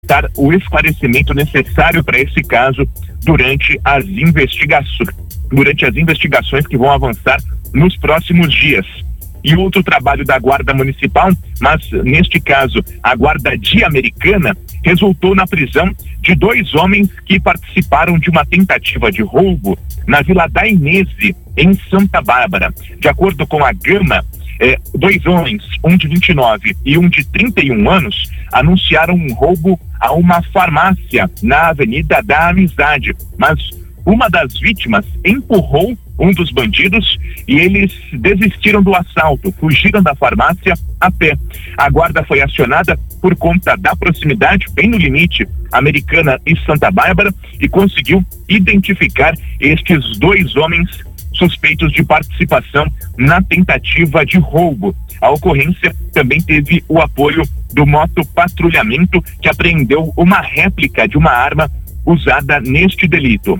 Speaker 8: Dar o esclarecimento necessário para esse caso durante as investigações, durante as investigações que vão avançar nos próximos dias. E outro trabalho da Guarda Municipal, mas neste caso a Guarda Americana, resultou na prisão de dois homens que participaram de uma tentativa de roubo na Vila da Inese, em Santa Bárbara. De acordo com a Gama, eh, dois homens, um de 29 e um de 31 anos, anunciaram um roubo a uma farmácia na Avenida da Amizade, mas uma das vítimas empurrou um dos bandidos e eles desistiram do assalto, fugiram da farmácia a pé. A guarda foi acionada por conta da proximidade, bem no limite, Americana e Santa Bárbara, e conseguiu identificar estes dois homens suspeitos de participação na tentativa de roubo. A ocorrência também teve o apoio do moto patrulhamento que apreendeu uma réplica de uma arma usada neste delito.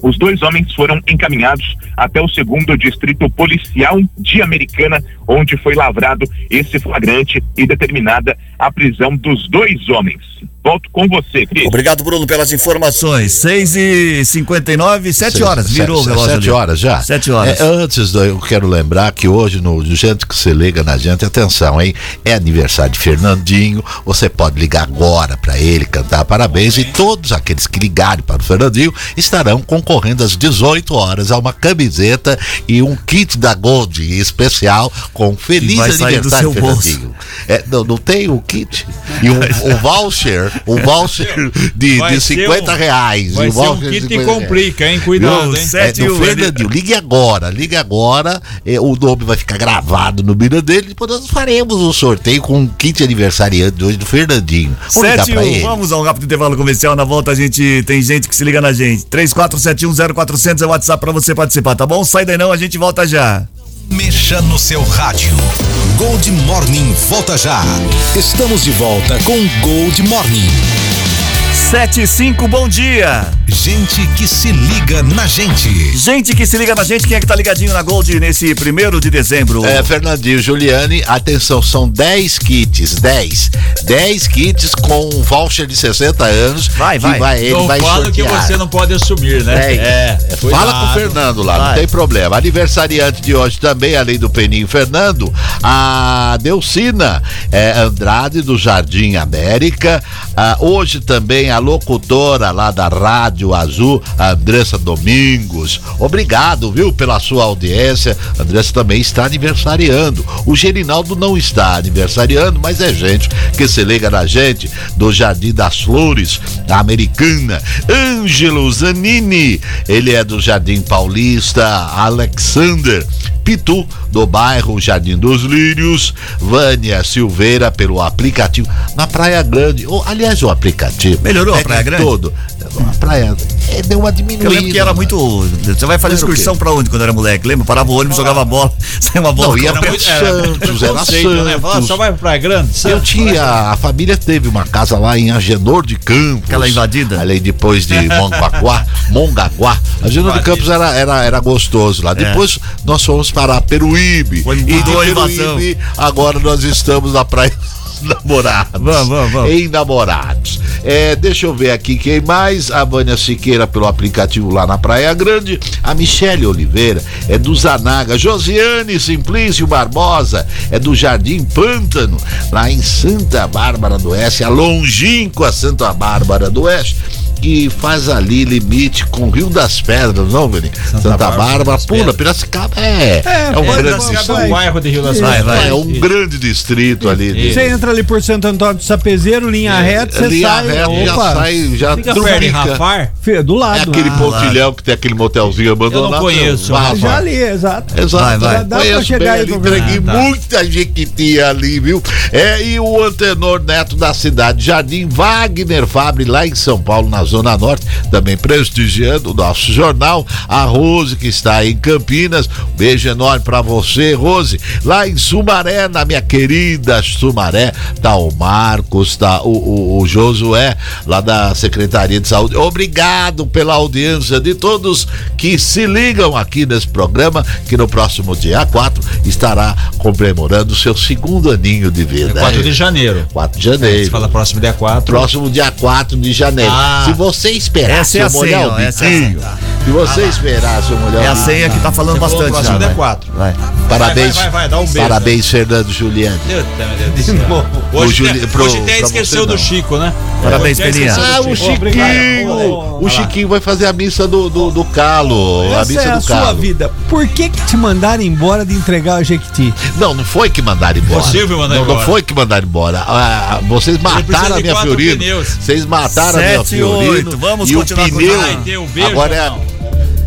Speaker 8: Os dois homens foram encaminhados até o segundo distrito policial de Americana, onde foi lavrado esse flagrante e determinada a prisão dos dois homens. Volto com você, Cris.
Speaker 1: Obrigado, Bruno, pelas informações. 6 e 59 sete horas, virou
Speaker 3: sete,
Speaker 1: o relógio.
Speaker 3: Sete
Speaker 1: ali.
Speaker 3: horas já.
Speaker 1: Sete horas.
Speaker 3: É, antes, do- eu quero lembrar que hoje, no do jeito que você liga na gente, atenção, hein? É aniversário de Fernandinho. Você pode ligar agora para ele, cantar parabéns. E todos aqueles que ligarem para o Fernandinho estarão concorrendo às 18 horas a uma camiseta e um kit da Gold especial com feliz aniversário,
Speaker 1: seu bolso.
Speaker 3: Fernandinho. É, não, não tem o kit? E um, um voucher, um voucher de, de
Speaker 4: ser
Speaker 3: 50
Speaker 4: um-
Speaker 3: reais.
Speaker 4: vai
Speaker 3: um
Speaker 4: ser um
Speaker 3: de
Speaker 4: kit
Speaker 3: 50 reais.
Speaker 4: complica, hein? Cuidado, hein?
Speaker 3: É, no Fernandinho, ligue agora, ligue agora. é, o nome vai ficar gravado no mira dele. Depois nós faremos o sorteio com um kit aniversariante hoje do Fernandinho. Vamos ligar
Speaker 1: Sete,
Speaker 3: pra
Speaker 1: um,
Speaker 3: ele.
Speaker 1: vamos a um rápido intervalo comercial. Na volta a gente tem gente que se liga na gente. 34710400 é o WhatsApp pra você participar, tá bom? Sai daí não, a gente volta já.
Speaker 5: Mexa no seu rádio. Gold Morning volta já. Estamos de volta com Gold Morning.
Speaker 1: 7 e 5, bom dia.
Speaker 5: Gente que se liga na gente.
Speaker 1: Gente que se liga na gente, quem é que tá ligadinho na Gold nesse primeiro de dezembro?
Speaker 3: É, Fernandinho, Juliane, atenção, são 10 kits, 10. 10 kits com um voucher de 60 anos. Vai,
Speaker 1: vai.
Speaker 3: ele
Speaker 4: não
Speaker 3: vai
Speaker 4: que
Speaker 3: sortear.
Speaker 4: você não pode assumir, né?
Speaker 3: É,
Speaker 4: É,
Speaker 3: Fala com o. Fernando lá, não
Speaker 4: Vai.
Speaker 3: tem problema. Aniversariante de hoje também, além do Peninho Fernando, a Delcina é, Andrade do Jardim América. Ah, hoje também a locutora lá da Rádio Azul, a Andressa Domingos. Obrigado, viu, pela sua audiência. A Andressa também está aniversariando. O Gerinaldo não está aniversariando, mas é gente que se liga na gente do Jardim das Flores, a americana. Ângelo Zanini, ele é do Jardim Paulista. Alexander Pitu, do bairro Jardim dos Lírios. Vânia Silveira, pelo aplicativo. Na Praia Grande. Oh, aliás, o aplicativo.
Speaker 1: Melhorou a
Speaker 3: é
Speaker 1: Praia Grande?
Speaker 3: Todo. A praia é, deu uma diminuída.
Speaker 1: Eu lembro que era muito. Você vai fazer excursão pra onde quando era moleque? Lembra? Parava o ônibus, jogava bola, saia uma bola.
Speaker 3: Não, ia
Speaker 1: Era
Speaker 3: pra Santos, era
Speaker 4: né?
Speaker 3: Santos.
Speaker 4: só vai pra Praia Grande?
Speaker 3: Eu tinha, a família teve uma casa lá em Agenor de Campos.
Speaker 1: Aquela invadida?
Speaker 3: Ali depois de Mongaguá, Mongaguá. Agenor de Campos era, era, era gostoso lá. Depois nós fomos para Peruíbe. e de
Speaker 1: a.
Speaker 3: Peruíbe, agora nós estamos na praia os namorados.
Speaker 1: Vamos, vamos, vamos.
Speaker 3: Em namorados. É, deixa eu ver aqui quem mais. A Vânia Siqueira pelo aplicativo lá na Praia Grande. A Michele Oliveira é do Zanaga. Josiane Simplício Barbosa é do Jardim Pântano, lá em Santa Bárbara do Oeste. A longínqua Santa Bárbara do Oeste que faz ali limite com o Rio das Pedras, não, Vini? Santa, Bárbara, pula, Piracicaba é, é, um
Speaker 2: vai,
Speaker 3: grande
Speaker 2: vai,
Speaker 3: distrito.
Speaker 2: vai.
Speaker 4: bairro de Rio das
Speaker 3: Vai,
Speaker 4: Pedras.
Speaker 3: vai, é um grande distrito ali.
Speaker 2: Você entra ali por Santo Antônio do Sapezeiro, linha reta, você
Speaker 3: linha
Speaker 2: sai.
Speaker 3: reta, já
Speaker 2: opa,
Speaker 3: sai, já
Speaker 4: de Rafar?
Speaker 2: Fê, do lado.
Speaker 3: É aquele
Speaker 2: Ah,
Speaker 3: pontilhão que tem aquele motelzinho abandonado.
Speaker 4: conheço,
Speaker 3: Vá,
Speaker 4: Rafa.
Speaker 3: vá.
Speaker 2: Já ali, exato.
Speaker 3: Exato,
Speaker 1: Vai, vai.
Speaker 2: Dá pra
Speaker 3: Conheço
Speaker 2: chegar
Speaker 3: bem
Speaker 2: aí pra
Speaker 3: entreguei
Speaker 4: Ah, tá.
Speaker 3: muita Jequiti ali, viu? É, e o antenor neto da cidade, Jardim Wagner Fabre, lá em São Paulo, na Zona Norte, também prestigiando o nosso jornal. A Rose, que está em Campinas. Um beijo enorme pra você, Rose. Lá em Sumaré, na minha querida Sumaré, tá o Marcos, tá o, o, o Josué, lá da Secretaria de Saúde. Obrigado pela audiência de todos que se ligam aqui nesse programa, que no próximo dia 4 estará comemorando o seu segundo aninho de vida.
Speaker 4: 4 de janeiro.
Speaker 3: 4 de
Speaker 4: Você
Speaker 3: janeiro.
Speaker 4: fala próximo dia 4.
Speaker 3: Próximo dia 4 de janeiro.
Speaker 4: Ah.
Speaker 3: Você esperar
Speaker 1: Essa é a
Speaker 3: seu molhar
Speaker 1: senha,
Speaker 3: o
Speaker 1: essa é a senha.
Speaker 3: se você esperar seu molhar
Speaker 1: É a
Speaker 3: o
Speaker 1: senha que tá falando
Speaker 4: Você falou
Speaker 1: bastante já. Vai.
Speaker 4: 4.
Speaker 1: Vai.
Speaker 3: Parabéns,
Speaker 4: Vai, vai, vai, dá um beijo.
Speaker 3: parabéns Fernando Juliano.
Speaker 4: Deus, meu Deus do céu. Hoje,
Speaker 3: Juli-
Speaker 4: até-
Speaker 3: pro-
Speaker 4: hoje até
Speaker 3: pra
Speaker 4: esqueceu
Speaker 3: você
Speaker 4: do
Speaker 3: não.
Speaker 4: Chico, né?
Speaker 1: Parabéns,
Speaker 4: Hoje até
Speaker 1: Peninha.
Speaker 4: esqueceu
Speaker 3: Ah,
Speaker 4: do
Speaker 3: o
Speaker 4: Chico.
Speaker 3: Chiquinho! O Chiquinho vai fazer a missa do, do, do calo. a
Speaker 2: Essa
Speaker 3: missa
Speaker 2: é a
Speaker 3: do
Speaker 2: sua
Speaker 3: calo.
Speaker 2: vida. Por que que te mandaram embora de entregar o Jequiti?
Speaker 3: Não, não foi que mandaram embora.
Speaker 4: O Silvio mandou
Speaker 3: não, não
Speaker 4: embora.
Speaker 3: foi que mandaram embora. Ah, vocês
Speaker 4: precisa
Speaker 3: mataram a
Speaker 4: de
Speaker 3: minha
Speaker 4: quatro
Speaker 3: Fiorino.
Speaker 4: pneus.
Speaker 3: Vocês mataram a minha
Speaker 1: Sete
Speaker 3: Fiorino.
Speaker 1: Oito. Vamos
Speaker 3: e o
Speaker 1: continuar com o
Speaker 3: pneu.
Speaker 4: um
Speaker 3: Agora é.
Speaker 4: não?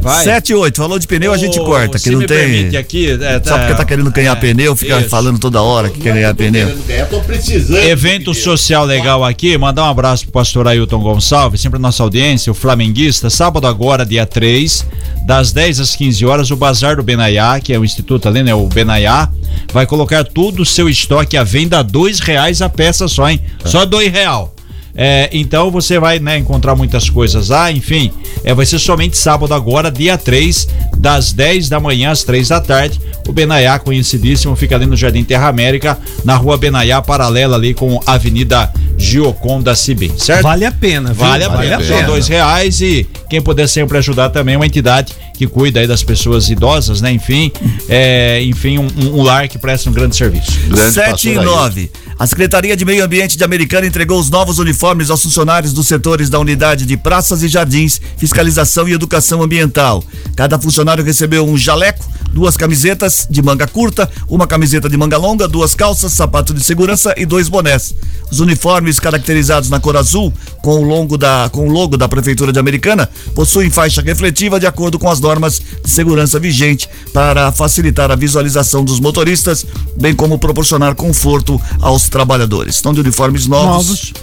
Speaker 4: Vai.
Speaker 1: 7 e 8, falou de pneu, a gente
Speaker 4: Ô,
Speaker 1: corta, que não tem.
Speaker 4: aqui, é,
Speaker 1: Só porque tá querendo ganhar
Speaker 4: é,
Speaker 1: pneu, fica
Speaker 4: isso.
Speaker 1: falando toda hora que quer ganhar pneu.
Speaker 3: Eu tô precisando.
Speaker 4: Evento social legal aqui, mandar um abraço pro pastor Ailton Gonçalves, sempre nossa audiência, o flamenguista, sábado agora, dia 3, das 10 às 15 horas, o Bazar do Benaiá, que é o instituto ali, né, o Benaiá, vai colocar todo o seu estoque à venda a dois reais a peça só, hein? Só dois real. É, então você vai né, encontrar muitas coisas lá, enfim. É, vai ser somente sábado agora, dia 3, das 10 da manhã às 3 da tarde. O Benaiá, conhecidíssimo, fica ali no Jardim Terra América, na rua Benaiá, paralela ali com a Avenida Gioconda Cibim, certo?
Speaker 2: Vale a pena, viu?
Speaker 4: Vale a pena, são dois reais e quem puder sempre ajudar também é uma entidade que cuida aí das pessoas idosas, né? Enfim, é, enfim, um, um lar que presta um grande serviço.
Speaker 3: Grande
Speaker 1: 7 e
Speaker 3: pastor Ailton.
Speaker 1: 9. A Secretaria de Meio Ambiente de Americana entregou os novos uniformes aos funcionários dos setores da unidade de praças e jardins, fiscalização e educação ambiental. Cada funcionário recebeu um jaleco, duas camisetas de manga curta, uma camiseta de manga longa, duas calças, sapato de segurança e dois bonés. Os uniformes caracterizados na cor azul, com o, longo da, com o logo da Prefeitura de Americana, possuem faixa refletiva de acordo com as normas de segurança vigente para facilitar a visualização dos motoristas, bem como proporcionar conforto aos trabalhadores. Estão de uniformes novos.
Speaker 2: Novos.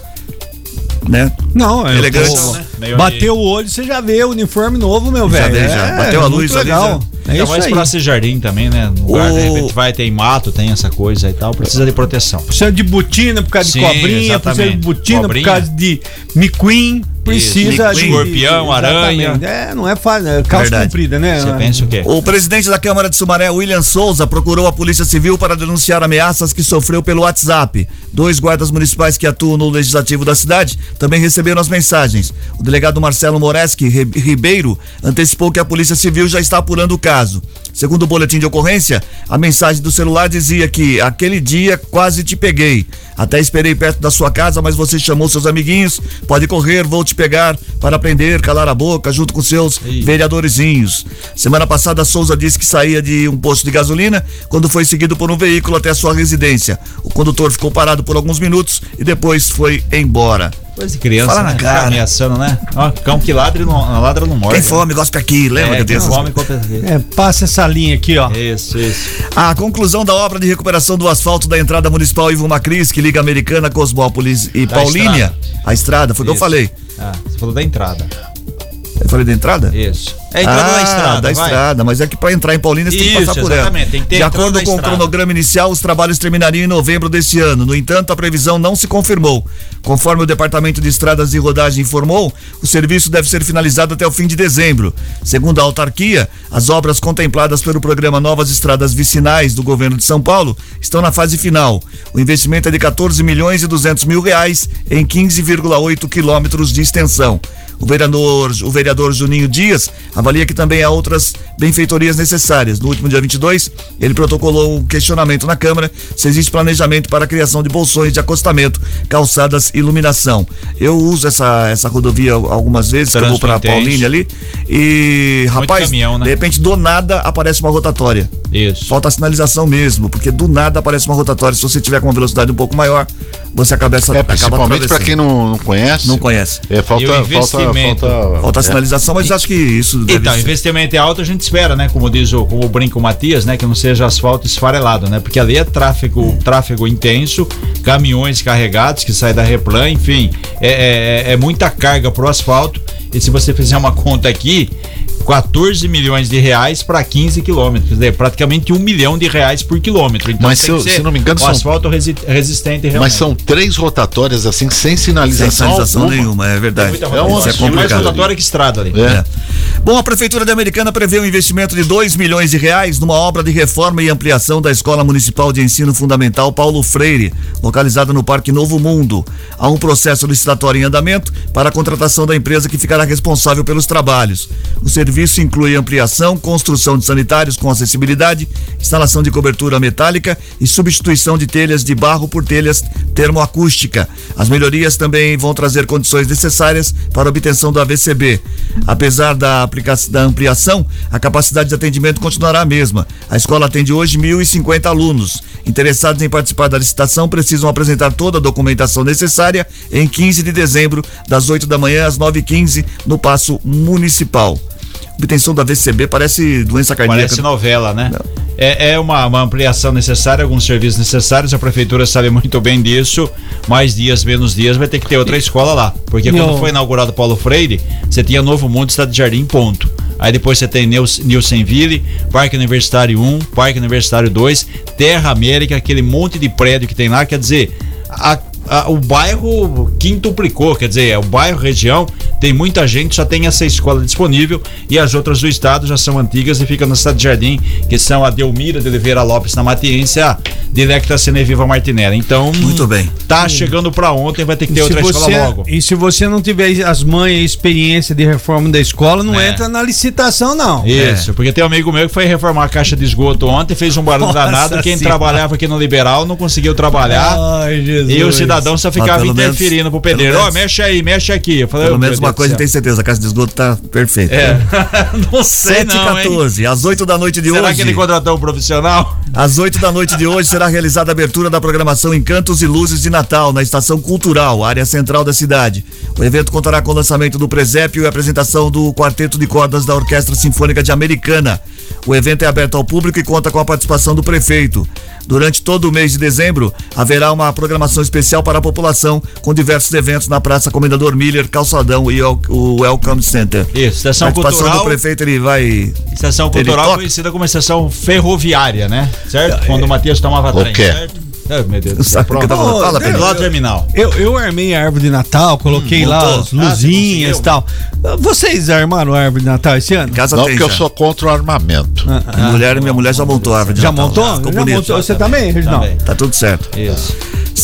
Speaker 1: Né?
Speaker 2: Não, é
Speaker 1: Elegantes.
Speaker 4: né? Meio
Speaker 2: Bateu o olho, você já vê o uniforme novo, meu
Speaker 1: Já
Speaker 2: velho.
Speaker 1: vê, já.
Speaker 2: É,
Speaker 1: Bateu a
Speaker 2: muito
Speaker 1: luz ali,
Speaker 2: legal. É
Speaker 4: Ainda mais
Speaker 2: aí.
Speaker 4: pra ser jardim também, né? No lugar, de
Speaker 1: O-
Speaker 4: repente vai, tem mato, tem essa coisa e tal, precisa de proteção.
Speaker 2: Precisa de botina por causa
Speaker 4: Sim,
Speaker 2: de cobrinha, precisa de
Speaker 4: exatamente.
Speaker 2: botina
Speaker 4: Cobrinha.
Speaker 2: por causa de miquim, precisa de
Speaker 4: Escorpião, aranha.
Speaker 2: Exatamente. É, não é fácil, é calça
Speaker 1: Verdade.
Speaker 2: comprida, né?
Speaker 4: Você pensa o quê?
Speaker 1: O presidente da Câmara de Sumaré, William Souza, procurou a Polícia Civil para denunciar ameaças que sofreu pelo WhatsApp. Dois guardas municipais que atuam no legislativo da cidade também receberam as mensagens. O delegado Marcelo Moreski Ri- Ribeiro antecipou que a Polícia Civil já está apurando o caso. Segundo o boletim de ocorrência, a mensagem do celular dizia que aquele dia quase te peguei. Até esperei perto da sua casa, mas você chamou seus amiguinhos. Pode correr, vou te pegar para prender, calar a boca, junto com seus vereadorzinhos. Semana passada, Souza disse que saía de um posto de gasolina quando foi seguido por um veículo até a sua residência. O condutor ficou parado por alguns minutos e depois foi embora.
Speaker 4: Coisa de criança,
Speaker 1: Fala na
Speaker 4: né?
Speaker 1: cara.
Speaker 4: Ameaçando, né? Ó, cão que ladra não, ladra não morde.
Speaker 1: Tem fome, gosta aqui, lembra
Speaker 4: é, tem fome, compra aqui.
Speaker 2: É, passa essa linha aqui, ó.
Speaker 4: Isso, isso.
Speaker 1: A conclusão da obra de recuperação do asfalto da entrada municipal Ivo Macris, que liga Americana, Cosmópolis e
Speaker 4: Da
Speaker 1: Paulínia,
Speaker 4: estrada.
Speaker 1: a estrada, foi o que eu falei.
Speaker 4: Ah, você falou da entrada.
Speaker 1: Eu falei da entrada?
Speaker 4: Isso. É entrada
Speaker 1: ah,
Speaker 4: da estrada.
Speaker 1: Da
Speaker 4: vai.
Speaker 1: estrada, mas é que para entrar em Paulínia você tem que passar por ela.
Speaker 4: tem que ter
Speaker 1: De acordo com o cronograma inicial, os trabalhos terminariam em novembro deste ano. No entanto, a previsão não se confirmou. Conforme o Departamento de Estradas e Rodagem informou, o serviço deve ser finalizado até o fim de dezembro. Segundo a autarquia, as obras contempladas pelo programa Novas Estradas Vicinais do governo de São Paulo estão na fase final. O investimento é de 14 milhões e 200 mil reais em 15,8 quilômetros de extensão. O vereador, o vereador Juninho Dias avalia que também há outras benfeitorias necessárias. No último dia 22, ele protocolou um questionamento na Câmara se existe planejamento para a criação de bolsões de acostamento, calçadas e iluminação. Eu uso essa, essa rodovia algumas vezes, que eu vou para
Speaker 4: intenso.
Speaker 1: Paulínia ali, e rapaz,
Speaker 4: caminhão, né?
Speaker 1: de repente do nada aparece uma rotatória.
Speaker 4: Isso.
Speaker 1: Falta a sinalização mesmo, porque do nada aparece uma rotatória. Se você tiver com uma velocidade um pouco maior, você acaba essa
Speaker 3: É, principalmente para quem não, não conhece.
Speaker 1: Não conhece.
Speaker 3: É, falta, falta,
Speaker 4: investimento?
Speaker 3: falta,
Speaker 1: Falta a
Speaker 3: é.
Speaker 1: sinalização, mas acho que isso deve
Speaker 4: Então,
Speaker 1: ser.
Speaker 4: investimento é alto, a gente espera, né? Como diz o, como brinca o Matias, né? Que não seja asfalto esfarelado, né? Porque ali é tráfego, tráfego intenso, caminhões carregados que saem da Replan, enfim, é, é, é muita carga pro asfalto. E se você fizer uma conta aqui, 14 milhões de reais para 15 quilômetros, quer dizer, praticamente um milhão de reais por quilômetro. Então
Speaker 3: Mas
Speaker 4: tem
Speaker 3: se eu-
Speaker 4: que ser
Speaker 3: se não me engano,
Speaker 4: um
Speaker 3: são-
Speaker 4: asfalto resi- resistente realmente.
Speaker 3: Mas são três rotatórias assim, sem sinalização.
Speaker 1: Sem sinalização
Speaker 3: alguma.
Speaker 1: nenhuma, é verdade.
Speaker 4: Muita
Speaker 3: É um
Speaker 4: rotatória.
Speaker 1: Isso é
Speaker 4: Tem mais
Speaker 1: complicado.
Speaker 4: rotatória que estrada ali.
Speaker 3: É.
Speaker 1: Bom, a Prefeitura de Americana prevê um investimento de 2 milhões de reais numa obra de reforma e ampliação da Escola Municipal de Ensino Fundamental Paulo Freire, localizada no Parque Novo Mundo. Há um processo licitatório em andamento para a contratação da empresa que ficará responsável pelos trabalhos. O serviço inclui ampliação, construção de sanitários com acessibilidade, instalação de cobertura metálica e substituição de telhas de barro por telhas termoacústica. As melhorias também vão trazer condições necessárias para a obtenção do AVCB. Apesar da, da ampliação, a capacidade de atendimento continuará a mesma. A escola atende hoje 1.050 alunos. Interessados em participar da licitação precisam apresentar toda a documentação necessária em 15 de dezembro, das 8 da manhã às 9h15, no Paço Municipal. Obtenção da VCB parece doença cardíaca.
Speaker 4: Parece novela, né? É, é uma, uma ampliação necessária, alguns serviços necessários, a prefeitura sabe muito bem disso. Mais dias, menos dias, vai ter que ter outra escola lá. Porque quando
Speaker 2: Não.
Speaker 4: foi inaugurado Paulo Freire, você tinha Novo Mundo, Estado de Jardim, ponto. Aí depois você tem Nilsenville, Parque Universitário 1, Parque Universitário 2, Terra América, aquele monte de prédio que tem lá, quer dizer, a- a- o bairro quintuplicou, quer dizer, o bairro, região, tem muita gente, só tem essa escola disponível e as outras do estado já são antigas e ficam na cidade de Jardim, que são a Delmira de Oliveira Lopes na Matiense a Dilecta Ceneviva Martinelli. Então,
Speaker 1: Muito bem.
Speaker 4: tá chegando pra ontem, vai ter que ter
Speaker 2: E
Speaker 4: outra
Speaker 2: se
Speaker 4: escola
Speaker 2: você-
Speaker 4: logo.
Speaker 2: E se você não tiver as manhas e experiência de reforma da escola, não
Speaker 4: É.
Speaker 2: entra na licitação, não.
Speaker 4: Isso, porque tem um amigo meu que foi reformar a caixa de esgoto ontem, fez um barulho
Speaker 2: Nossa
Speaker 4: danado. Quem
Speaker 2: Senhora.
Speaker 4: trabalhava aqui no Liberal não conseguiu trabalhar.
Speaker 2: Ai, Jesus.
Speaker 4: E o cidadão só ficava
Speaker 1: pelo menos-
Speaker 4: interferindo pro pedreiro. Ó,
Speaker 1: menos-
Speaker 4: mexe aí, mexe aqui. Eu falei,
Speaker 1: Pelo
Speaker 4: "Ô,
Speaker 1: menos uma
Speaker 4: Deus
Speaker 1: coisa tem
Speaker 4: céu."
Speaker 1: certeza, a caixa de esgoto tá perfeita.
Speaker 4: É. não sei
Speaker 1: 7
Speaker 4: não,
Speaker 1: e
Speaker 4: hein?
Speaker 1: 14, às 8 da noite de
Speaker 4: Será
Speaker 1: hoje.
Speaker 4: que ele contratou um profissional?
Speaker 1: Às 8 da noite de hoje será realizada a abertura da programação Encantos e Luzes de Natal na Estação Cultural, área central da cidade. O evento contará com o lançamento do presépio e a apresentação do quarteto de cordas da Orquestra Sinfônica de Americana. O evento é aberto ao público e conta com a participação do prefeito. Durante todo o mês de dezembro, haverá uma programação especial para a população, com diversos eventos na Praça Comendador Miller, Calçadão e o Welcome Center.
Speaker 4: Isso, estação
Speaker 1: participação
Speaker 4: cultural.
Speaker 1: do prefeito, ele vai.
Speaker 4: Estação cultural conhecida como estação ferroviária, né? Certo? Quando o Matias tomava trem,
Speaker 3: quê?
Speaker 4: certo? Ah, meu Deus do céu.
Speaker 1: Sabe que eu tava? Fala,
Speaker 4: lado do terminal.
Speaker 2: Eu, eu armei a árvore de Natal, coloquei
Speaker 1: Hum,
Speaker 2: lá as
Speaker 4: Ah,
Speaker 2: luzinhas e tal. Vocês armaram a árvore de Natal esse ano?
Speaker 1: Casa
Speaker 3: Não,
Speaker 1: tem
Speaker 3: porque eu
Speaker 1: já.
Speaker 3: sou contra o armamento.
Speaker 1: Minha mulher, minha mulher já montou a árvore de
Speaker 2: Já
Speaker 1: Natal.
Speaker 2: montou?
Speaker 1: Ficou
Speaker 2: Já
Speaker 1: bonito.
Speaker 2: montou? Você também, Reginaldo?
Speaker 1: Tá tudo certo.
Speaker 4: Isso.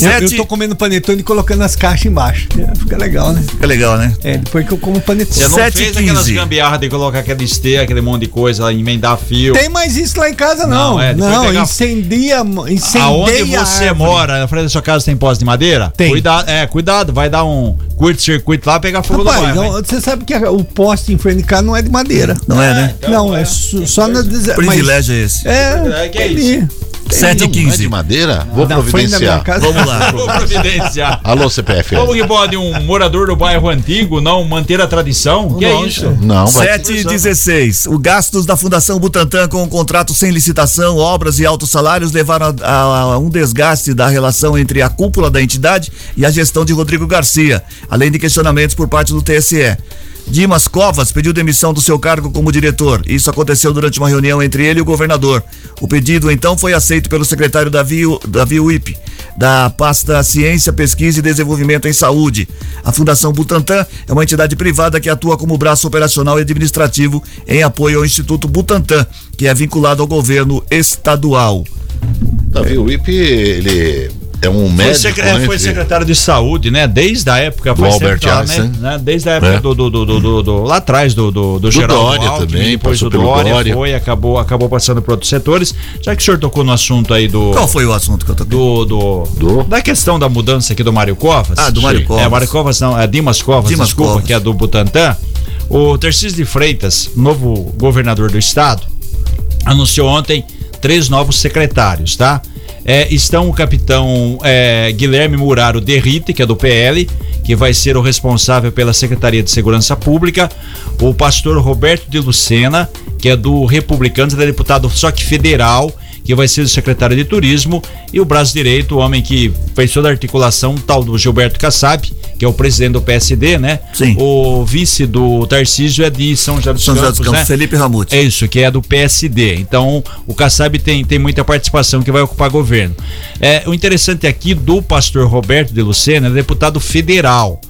Speaker 2: Eu, eu
Speaker 1: Sete.
Speaker 2: tô comendo panetone e colocando as caixas embaixo. É, Fica legal, né?
Speaker 1: Fica legal, né?
Speaker 2: É, depois que eu como panetone.
Speaker 4: Você não
Speaker 1: Sete e
Speaker 4: fez aquelas
Speaker 1: 15.
Speaker 4: gambiarras de colocar aquele esteira, aquele monte de coisa lá, emendar fio.
Speaker 2: Tem mais isso lá em casa, não.
Speaker 4: Não, é,
Speaker 2: não,
Speaker 4: pegar-
Speaker 2: incendia,
Speaker 4: Aonde você mora, na frente da sua casa tem poste de madeira?
Speaker 2: Tem.
Speaker 4: Cuidado, é, cuidado, vai dar um curto-circuito lá, pegar fogo
Speaker 2: Rapaz,
Speaker 4: no bairro.
Speaker 2: não,
Speaker 4: hein?
Speaker 2: você sabe que o poste em frente de casa não é de madeira.
Speaker 1: Não é, né?
Speaker 2: não, é su- só na. des-
Speaker 1: Privilégio é esse.
Speaker 2: Mas, é,
Speaker 4: É, que é isso?
Speaker 2: Ali.
Speaker 1: 7 e
Speaker 3: Não é
Speaker 1: 15.
Speaker 3: de madeira? Vou
Speaker 2: minha
Speaker 3: providenciar.
Speaker 1: Vamos lá.
Speaker 4: Vou providenciar.
Speaker 3: Alô, CPF.
Speaker 4: Como que pode um morador do bairro antigo não manter a tradição? Que é isso?
Speaker 3: Não, vai.
Speaker 1: 7 e 16. O gastos da Fundação Butantan com o contrato sem licitação, obras e altos salários levaram a, a- a um desgaste da relação entre a cúpula da entidade e a gestão de Rodrigo Garcia, além de questionamentos por parte do TSE. Dimas Covas pediu demissão do seu cargo como diretor. Isso aconteceu durante uma reunião entre ele e o governador. O pedido então foi aceito pelo secretário Davi, Davi Uip, da pasta Ciência, Pesquisa e Desenvolvimento em Saúde. A Fundação Butantan é uma entidade privada que atua como braço operacional e administrativo em apoio ao Instituto Butantan, que é vinculado ao governo estadual.
Speaker 3: Davi Uip, ele é um médico.
Speaker 4: Foi, secre né, foi secretário de saúde, né? Desde a época
Speaker 3: do Albert Einstein.
Speaker 4: Né? Desde a época é. do, do, do, do, lá atrás do, do, do, Geraldo
Speaker 3: Dória Alckmin, também,
Speaker 4: depois do Dória, Dória, foi, acabou, acabou passando para outros setores. Já que o senhor tocou no assunto aí do.
Speaker 1: Qual foi o assunto que eu toquei?
Speaker 4: Do, do? Da questão da mudança aqui do Mário Covas.
Speaker 1: Ah, do Mário Covas.
Speaker 4: É, Mário Covas não, é Dimas Covas, Dimas desculpa, Covas. que é do Butantan. O Tercísio de Freitas, novo governador do estado, anunciou ontem três novos secretários, tá? é, estão o capitão é, Guilherme Muraro Derrite, que é do PL, que vai ser o responsável pela Secretaria de Segurança Pública, o pastor Roberto de Lucena, que é do Republicanos, é deputado só que federal, que vai ser o secretário de Turismo, e o braço direito, o homem que fez toda a articulação, tal do Gilberto Kassab, que é o presidente do PSD, né?
Speaker 1: Sim.
Speaker 4: O vice do Tarcísio é de São José dos
Speaker 1: São
Speaker 4: Campos,
Speaker 1: José dos Campos
Speaker 4: né?
Speaker 1: Felipe Ramute.
Speaker 4: É isso, que é do PSD. Então, o Kassab tem, tem muita participação que vai ocupar governo. É, o interessante aqui do pastor Roberto de Lucena é deputado federal.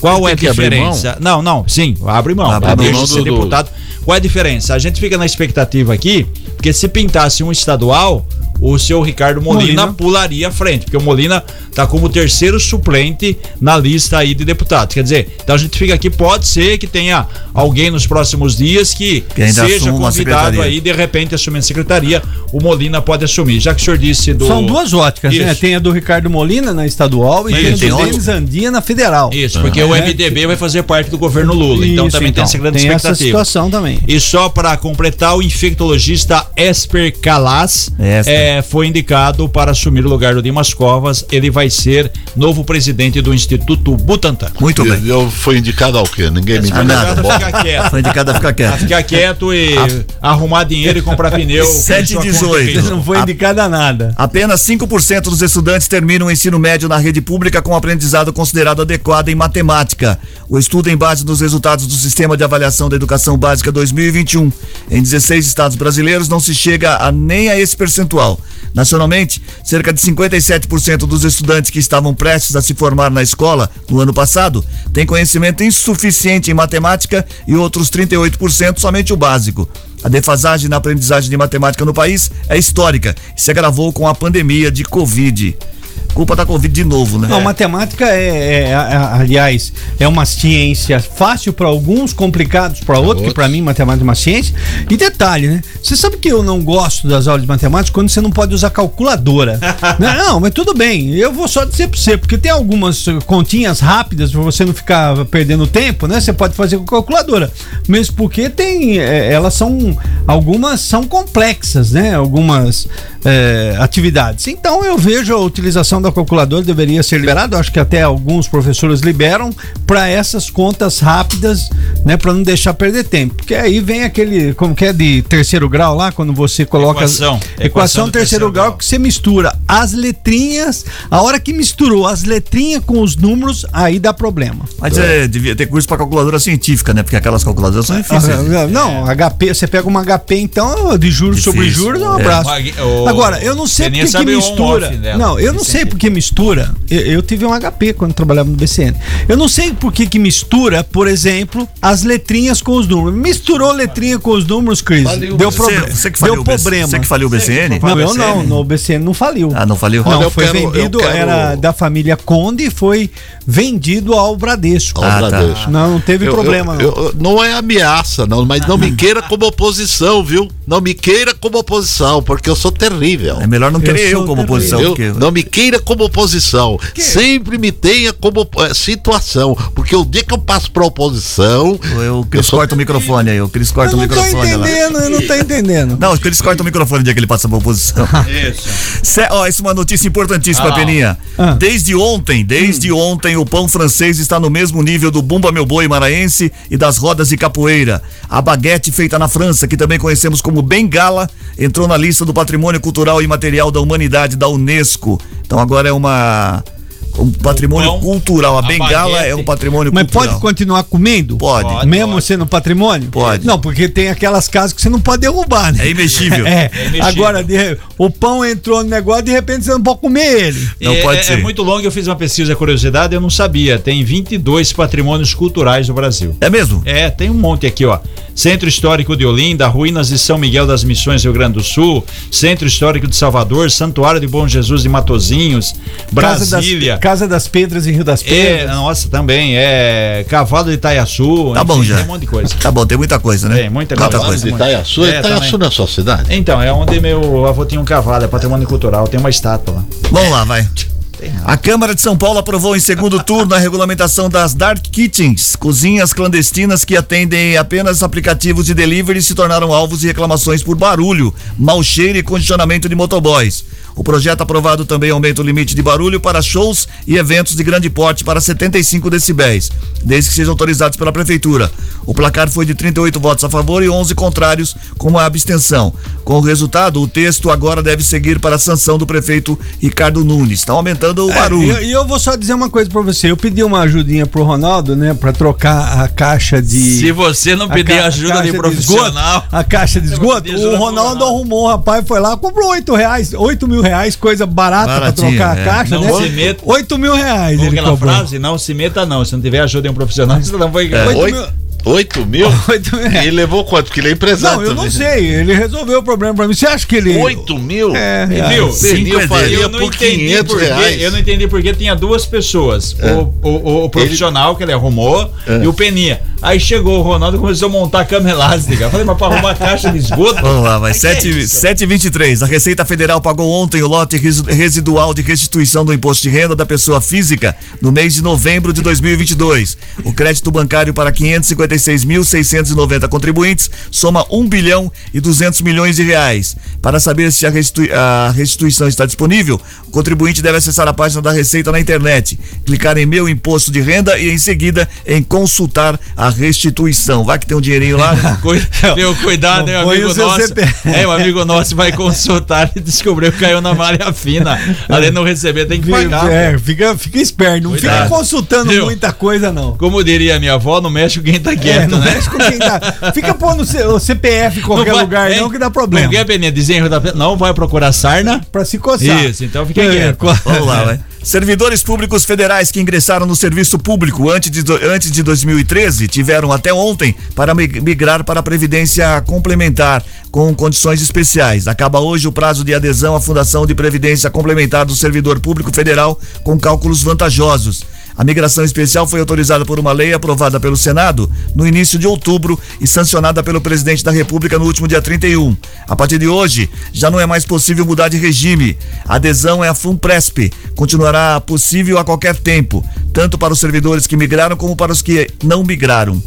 Speaker 4: Qual é a diferença? Não, não, sim, abre mão.
Speaker 1: Abre
Speaker 4: Deixa
Speaker 1: mão
Speaker 4: de ser
Speaker 1: do-
Speaker 4: deputado. Qual é a diferença? A gente fica na expectativa aqui, porque se pintasse um estadual, o seu Ricardo Molina,
Speaker 2: Molina.
Speaker 4: pularia à frente, porque o Molina tá como terceiro suplente na lista aí de deputados. Quer dizer, então a gente fica aqui, pode ser que tenha alguém nos próximos dias que,
Speaker 1: Que
Speaker 4: seja convidado aí, de repente, assumir a secretaria, o Molina pode assumir. Já que o senhor disse do.
Speaker 2: São duas óticas, né?
Speaker 4: Isso.
Speaker 2: Tem a do Ricardo Molina na estadual e
Speaker 4: Mas
Speaker 2: tem a
Speaker 4: tem
Speaker 2: do? Denis Andia na federal.
Speaker 4: Isso, porque o
Speaker 2: É.
Speaker 4: MDB vai fazer parte do governo Lula, então
Speaker 2: Isso,
Speaker 4: também tem
Speaker 2: então,
Speaker 4: essa grande
Speaker 2: tem essa
Speaker 4: expectativa.
Speaker 2: situação também.
Speaker 4: E só para completar, o infectologista Esper Calas
Speaker 1: Esper.
Speaker 4: É, foi indicado para assumir o lugar do Dimas Covas. Ele vai ser novo presidente do Instituto Butantan.
Speaker 1: Muito bem.
Speaker 3: Eu, eu fui indicado ao quê? Ninguém me
Speaker 4: Foi
Speaker 3: indicou.
Speaker 4: a ficar quieto.
Speaker 1: Foi indicado a ficar
Speaker 4: A
Speaker 1: quieto.
Speaker 4: ficar quieto e arrumar dinheiro e comprar pneu. com
Speaker 1: Sete e
Speaker 4: sua conta
Speaker 1: dezoito.
Speaker 4: e Facebook.
Speaker 2: Não foi indicado a nada.
Speaker 1: Apenas 5% dos estudantes terminam o ensino médio na rede pública com aprendizado considerado adequado em matemática. O estudo é em base nos resultados do Sistema de Avaliação da Educação Básica 2021. Em 16 estados brasileiros não se chega a nem a esse percentual. Nacionalmente, cerca de 57% dos estudantes que estavam prestes a se formar na escola no ano passado têm conhecimento insuficiente em matemática e outros 38% somente o básico. A defasagem na aprendizagem de matemática no país é histórica e se agravou com a pandemia de Covid. Culpa da Covid de novo, né?
Speaker 2: Não, matemática é, é, é, aliás, é uma ciência fácil para alguns, complicados para outros, que para mim matemática é uma ciência. E detalhe, né? Você sabe que eu não gosto das aulas de matemática quando você não pode usar calculadora. Não, mas tudo bem. Eu vou só dizer para você, porque tem algumas continhas rápidas para você não ficar perdendo tempo, né? Você pode fazer com calculadora. Mesmo porque tem, eh, elas são algumas são complexas, né? Algumas eh, atividades. Então eu vejo a utilização da calculadora deveria ser liberada. Eu acho que até alguns professores liberam para essas contas rápidas, né? Para não deixar perder tempo. Porque aí vem aquele, como que é de terceiro grau lá, quando você coloca
Speaker 4: Equação.
Speaker 2: equação,
Speaker 4: Equação do
Speaker 2: terceiro,
Speaker 4: terceiro
Speaker 2: grau,
Speaker 4: grau.
Speaker 2: que você mistura as letrinhas. A hora que misturou as letrinhas com os números, aí dá problema.
Speaker 1: Mas é, devia ter curso para calculadora científica, né? Porque aquelas calculadoras são difíceis.
Speaker 2: Ah, Não, HP, você pega uma HP, então, de juros sobre
Speaker 1: Difícil.
Speaker 2: juros, é um
Speaker 1: É.
Speaker 2: abraço.
Speaker 4: O-
Speaker 2: Agora, eu não sei porque que mistura. Não, eu não sei porque mistura. Eu, eu tive um HP quando trabalhava no BCN. Eu não sei por que que mistura, por exemplo, as letrinhas com os números. Misturou letrinha com os números, Cris.
Speaker 3: Faliu.
Speaker 2: Deu
Speaker 3: Você-
Speaker 2: problema.
Speaker 1: você que
Speaker 2: Deu
Speaker 1: faliu o BC
Speaker 2: problema.
Speaker 1: Você que faliu o BCN?
Speaker 2: Não, eu não, no BCN não faliu.
Speaker 1: Ah, não faliu?
Speaker 2: Não,
Speaker 3: eu
Speaker 2: foi
Speaker 3: quero- eu
Speaker 2: vendido,
Speaker 3: quero-
Speaker 2: era da família Conde e foi vendido ao Bradesco.
Speaker 3: Ao
Speaker 1: Ah, tá.
Speaker 3: Bradesco.
Speaker 2: Não, não teve
Speaker 3: Eu-
Speaker 2: problema,
Speaker 3: eu-
Speaker 2: não.
Speaker 3: eu- não é ameaça, não, mas não me queira como oposição, viu? Não me queira como oposição, porque eu sou terrível.
Speaker 1: É melhor não querer eu,
Speaker 2: sou
Speaker 1: como
Speaker 2: terrível.
Speaker 1: oposição.
Speaker 3: Eu-
Speaker 1: porque-
Speaker 3: Não me queira como oposição. Sempre me tenha como eh, situação. Porque o dia que eu passo pra oposição.
Speaker 1: Eu, o Cris
Speaker 3: sou-
Speaker 1: corta o microfone aí, o Cris corta
Speaker 2: Eu
Speaker 1: o
Speaker 2: não tô
Speaker 1: microfone lá.
Speaker 2: entendendo, eu não tô entendendo.
Speaker 1: Não, o Cris corta o microfone no dia que ele passa pra oposição.
Speaker 4: Isso.
Speaker 1: Cé- Ó, isso é uma notícia importantíssima,
Speaker 4: Ah.
Speaker 1: Peninha.
Speaker 2: Ah.
Speaker 1: Desde ontem, desde
Speaker 2: Hum.
Speaker 1: ontem, o pão francês está no mesmo nível do Bumba Meu Boi maranhense e das rodas de capoeira. A baguete feita na França, que também conhecemos como Bengala, entrou na lista do Patrimônio Cultural e Material da Humanidade da Unesco. Então agora é uma um patrimônio cultural. A, bengala é um patrimônio
Speaker 2: Mas
Speaker 1: cultural.
Speaker 2: pode continuar comendo?
Speaker 1: Pode.
Speaker 2: Mesmo sendo patrimônio?
Speaker 1: Pode.
Speaker 2: Não, porque tem aquelas casas que você não pode derrubar, né?
Speaker 1: É imexível.
Speaker 2: É.
Speaker 4: É imexível.
Speaker 2: Agora, de- o pão entrou no negócio, de repente você não pode comer ele.
Speaker 4: é, é muito longo, eu fiz uma pesquisa curiosidade, eu não sabia. Tem 22 patrimônios culturais do Brasil.
Speaker 1: É mesmo?
Speaker 4: É, tem um monte aqui, ó. Centro Histórico de Olinda, Ruínas de São Miguel das Missões, Rio Grande do Sul, Centro Histórico de Salvador, Santuário de Bom Jesus de Matozinhos, Brasília.
Speaker 2: Casa das, Casa das Pedras em Rio das
Speaker 4: É,
Speaker 2: Pedras.
Speaker 4: nossa, também. É Cavalo de Itaiaçu.
Speaker 1: Tá bom
Speaker 4: enfim,
Speaker 1: já.
Speaker 4: Tem um monte de coisa.
Speaker 1: Tá bom, tem muita coisa, né?
Speaker 4: Tem muita
Speaker 1: Muita
Speaker 4: coisa.
Speaker 1: coisa.
Speaker 3: De Itaiaçu,
Speaker 4: É,
Speaker 3: Itaiaçu na sua cidade.
Speaker 4: Então, é onde meu avô tinha um cavalo, é patrimônio cultural, tem uma estátua lá.
Speaker 1: Vamos lá, vai. A Câmara de São Paulo aprovou em segundo turno a regulamentação das Dark Kitchens, cozinhas clandestinas que atendem apenas aplicativos de delivery e se tornaram alvos de reclamações por barulho, mau cheiro e condicionamento de motoboys. O projeto aprovado também aumenta o limite de barulho para shows e eventos de grande porte para 75 decibéis, desde que sejam autorizados pela prefeitura. O placar foi de 38 votos a favor e 11 contrários, com uma abstenção. Com o resultado, o texto agora deve seguir para a sanção do prefeito Ricardo Nunes. Está aumentando o
Speaker 2: É,
Speaker 1: barulho.
Speaker 2: E eu, eu vou só dizer uma coisa pra você. Eu pedi uma ajudinha pro Ronaldo, né? Pra trocar a caixa de.
Speaker 4: Se você não pedir
Speaker 2: ca-
Speaker 4: ajuda de profissional.
Speaker 2: esgoto, a caixa de esgoto. O Ronaldo arrumou um rapaz, foi lá, comprou 8 reais, 8 mil reais, coisa barata pra trocar
Speaker 4: é.
Speaker 2: a caixa,
Speaker 4: Não
Speaker 2: né?
Speaker 4: se meta-
Speaker 2: 8 mil reais.
Speaker 4: Com
Speaker 2: ele
Speaker 4: aquela
Speaker 2: cobrou.
Speaker 4: frase, não se meta não. Se não tiver ajuda de um profissional, você não vai
Speaker 3: É,
Speaker 4: Oito
Speaker 3: oito,
Speaker 4: mil-
Speaker 3: oito mil? E ele levou quanto? Porque ele é empresário
Speaker 2: Não, eu não
Speaker 3: também.
Speaker 2: sei. Ele resolveu o problema pra mim. Você acha que ele.
Speaker 3: 8 mil?
Speaker 2: É,
Speaker 4: Viu?
Speaker 2: reais.
Speaker 3: Cinco é
Speaker 4: eu não
Speaker 3: por
Speaker 4: entendi
Speaker 3: 500
Speaker 4: por quê.
Speaker 3: reais.
Speaker 4: Eu não entendi porque tinha duas pessoas.
Speaker 3: É.
Speaker 4: O, o, o- profissional que ele arrumou
Speaker 3: É.
Speaker 4: e o Peninha. Aí chegou o Ronaldo e começou a montar a cama elástica. Eu falei, mas pra arrumar a caixa de esgoto.
Speaker 1: Vamos lá, vai.
Speaker 4: Mas que é
Speaker 1: 7
Speaker 4: isso?
Speaker 1: 723. A Receita Federal pagou ontem o lote res- residual de restituição do imposto de renda da pessoa física no mês de novembro de 2022. O crédito bancário para 556.690 contribuintes soma 1 bilhão e 200 milhões de reais. Para saber se a, restitu- a restituição está disponível, o contribuinte deve acessar a página da Receita na internet, clicar em Meu Imposto de Renda e em seguida em Consultar a restituição. Vai que tem um dinheirinho lá.
Speaker 4: Meu, cuidado,
Speaker 1: Não
Speaker 4: hein,
Speaker 1: põe
Speaker 4: amigo nosso. É, um amigo nosso vai consultar e descobriu que caiu na malha fina. Além de não receber, tem que pagar.
Speaker 2: É, fica, fica esperto. Não
Speaker 4: Cuidado.
Speaker 2: fica consultando
Speaker 4: Viu?
Speaker 2: muita coisa, não.
Speaker 4: Como diria minha avó, não mexe com quem tá quieto,
Speaker 2: É, não
Speaker 4: né?
Speaker 2: mexe com quem tá. Fica pondo o CPF em qualquer
Speaker 4: vai-
Speaker 2: lugar, não, que dá problema.
Speaker 4: Não quer, Peninha, desenho da... Não vai procurar sarna?
Speaker 2: Pra se coçar.
Speaker 4: Isso, então fica
Speaker 2: É,
Speaker 4: quieto.
Speaker 1: Vamos lá, vai. Servidores públicos federais que ingressaram no serviço público antes de, antes de 2013 tiveram até ontem para mig- migrar para a Previdência Complementar com condições especiais. Acaba hoje o prazo de adesão à Fundação de Previdência Complementar do Servidor Público Federal com cálculos vantajosos. A migração especial foi autorizada por uma lei aprovada pelo Senado no início de outubro e sancionada pelo presidente da República no último dia 31. A partir de hoje, já não é mais possível mudar de regime. A adesão é a FUNPRESP. Continuará possível a qualquer tempo, tanto para os servidores que migraram como para os que não migraram.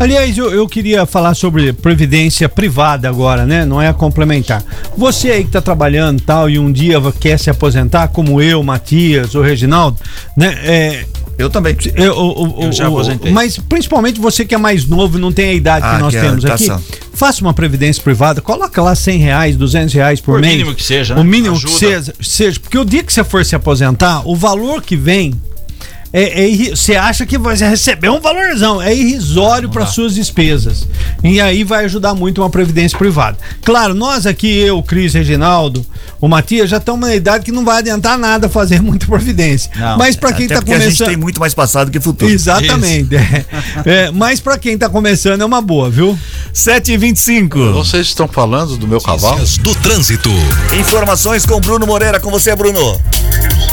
Speaker 2: Aliás, eu, eu queria falar sobre previdência privada agora, né? Não é a complementar. Você aí que tá trabalhando tal e um dia quer se aposentar, como eu, Matias, o Reginaldo, né? É,
Speaker 1: eu também.
Speaker 2: Eu, o- o-
Speaker 4: Eu já
Speaker 2: o-
Speaker 4: aposentei.
Speaker 2: Mas principalmente você que é mais novo e não tem a idade
Speaker 1: Ah,
Speaker 2: que nós
Speaker 1: que é
Speaker 2: temos aqui.
Speaker 1: educação.
Speaker 2: Faça uma previdência privada, coloca lá 100 reais, 200 reais por,
Speaker 4: Por
Speaker 2: mês.
Speaker 4: mínimo que seja, né?
Speaker 2: O mínimo
Speaker 4: Ajuda.
Speaker 2: que seja, seja. Porque o dia que você for se aposentar, o valor que vem é, é você acha que vai receber um valorzão, é irrisório para suas despesas. E aí vai ajudar muito uma previdência privada. Claro, nós aqui, eu, o Cris, Reginaldo, o Matias, já estamos na idade que não vai adiantar nada fazer muita previdência.
Speaker 1: Não,
Speaker 2: Mas para quem
Speaker 1: até
Speaker 2: está
Speaker 1: porque a gente
Speaker 2: começando.
Speaker 1: tem muito mais passado que futuro.
Speaker 2: Exatamente. É. É, mas para quem tá começando é uma boa, viu?
Speaker 1: 7h25.
Speaker 3: Vocês estão falando do meu cavalo?
Speaker 5: Do trânsito.
Speaker 1: Informações com Bruno Moreira. Com você, Bruno.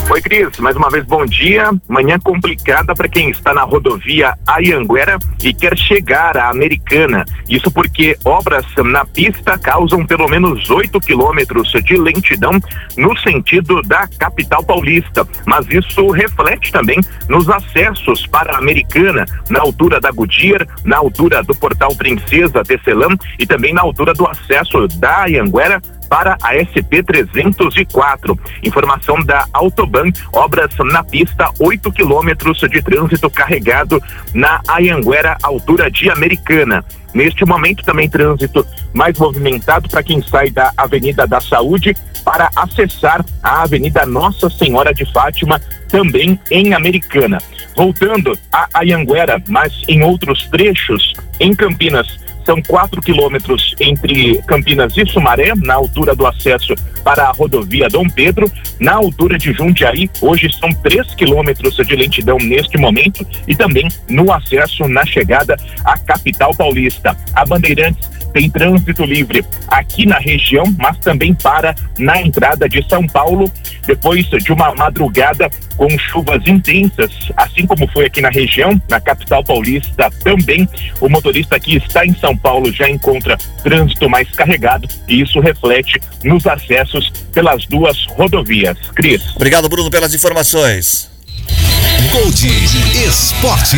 Speaker 8: Oi, Cris. Mais uma vez, bom dia. Manhã complicada para quem está na rodovia Ayanguera e quer chegar à Americana. Isso porque obras na pista causam pelo menos 8 quilômetros de lentidão no sentido da capital paulista. Mas isso reflete também nos acessos para a Americana, na altura da Goodyear, na altura do Portal Princesa Tecelã e também na altura do acesso da Ayanguera para a SP 304. Informação da Autoban, obras na pista, 8 quilômetros de trânsito carregado na Ayanguera, altura de Americana. Neste momento também trânsito mais movimentado para quem sai da Avenida da Saúde para acessar a Avenida Nossa Senhora de Fátima, também em Americana. Voltando a Ayanguera, mas em outros trechos, em Campinas, são quatro quilômetros entre Campinas e Sumaré, na altura do acesso para a rodovia Dom Pedro. Na altura de Jundiaí, hoje são três quilômetros de lentidão neste momento e também no acesso na chegada à capital paulista. A Bandeirantes tem trânsito livre aqui na região, mas também para na entrada de São Paulo, depois de uma madrugada com chuvas intensas, assim como foi aqui na região, na capital paulista também. O motorista que está em São Paulo já encontra trânsito mais carregado e isso reflete nos acessos pelas duas rodovias. Cris.
Speaker 1: Obrigado, Bruno, pelas informações.
Speaker 5: Gold Esporte.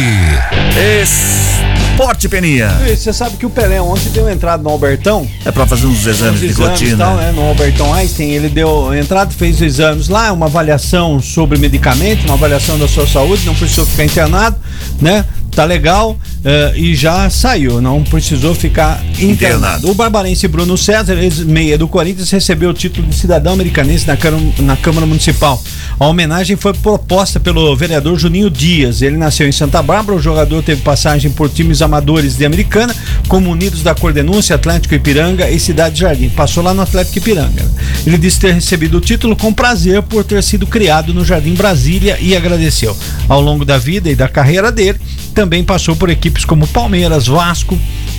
Speaker 1: Esporte, Peninha.
Speaker 2: Você sabe que o Pelé ontem deu entrada no Albertão.
Speaker 1: É pra fazer uns exames
Speaker 2: Uns
Speaker 1: de
Speaker 2: exames
Speaker 1: rotina.
Speaker 2: tal, né? No Albertão Einstein, ele deu entrada, fez os exames lá, uma avaliação sobre medicamento, uma avaliação da sua saúde, não precisou ficar internado, né? Tá legal eh, e já saiu, não precisou ficar internado. O barbarense Bruno César, ex-meia do Corinthians, recebeu o título de cidadão americanense na Câmara, na Câmara Municipal. A homenagem foi proposta pelo vereador Juninho Dias. Ele nasceu em Santa Bárbara, o jogador teve passagem por times amadores de Americana, como Unidos da Cordenúncia, Atlético Ipiranga e Cidade Jardim. Passou lá no Atlético Ipiranga. Ele disse ter recebido o título com prazer por ter sido criado no Jardim Brasília e agradeceu. Ao longo da vida e da carreira dele, também passou por equipes como Palmeiras, Vasco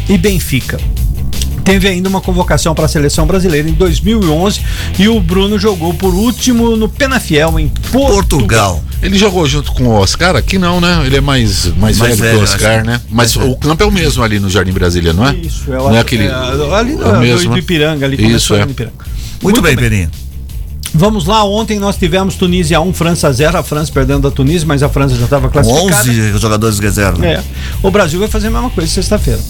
Speaker 2: e Benfica. Teve ainda uma convocação para a seleção brasileira em 2011 e o Bruno jogou por último no Penafiel em Portugal.
Speaker 3: Ele jogou junto com o Oscar? Aqui não, né? Ele é mais, mais,
Speaker 2: Mais
Speaker 3: velho,
Speaker 2: velho,
Speaker 3: que o Oscar, né? Mas o campo é o mesmo ali no Jardim Brasília, não é?
Speaker 2: Isso, eu
Speaker 3: não
Speaker 2: acho
Speaker 3: é aquele.
Speaker 2: que é, ali
Speaker 3: é o
Speaker 2: do-
Speaker 3: mesmo,
Speaker 2: do
Speaker 3: né?
Speaker 2: Ipiranga, ali
Speaker 3: Isso,
Speaker 2: começou
Speaker 3: é.
Speaker 2: no Ipiranga.
Speaker 1: Muito, bem, Peninha.
Speaker 2: Vamos lá, ontem nós tivemos Tunísia 1, França 0, a França perdendo da Tunísia, mas a França já estava classificada.
Speaker 1: 11 jogadores reserva.
Speaker 2: É. O Brasil vai fazer a mesma coisa sexta-feira.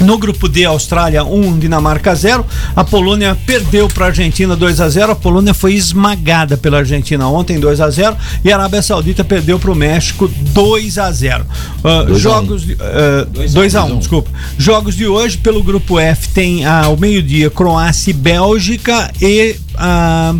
Speaker 2: No grupo D, Austrália 1, Dinamarca 0. A Polônia perdeu para a Argentina 2 a 0. A Polônia foi esmagada pela Argentina ontem 2 a 0 e a Arábia Saudita perdeu para o México 2 a 0. Ah,
Speaker 3: Dois a
Speaker 2: jogos de- ah, 2 a 1, desculpa. Jogos de hoje pelo grupo F tem ah, ao meio-dia Croácia e Bélgica e ah,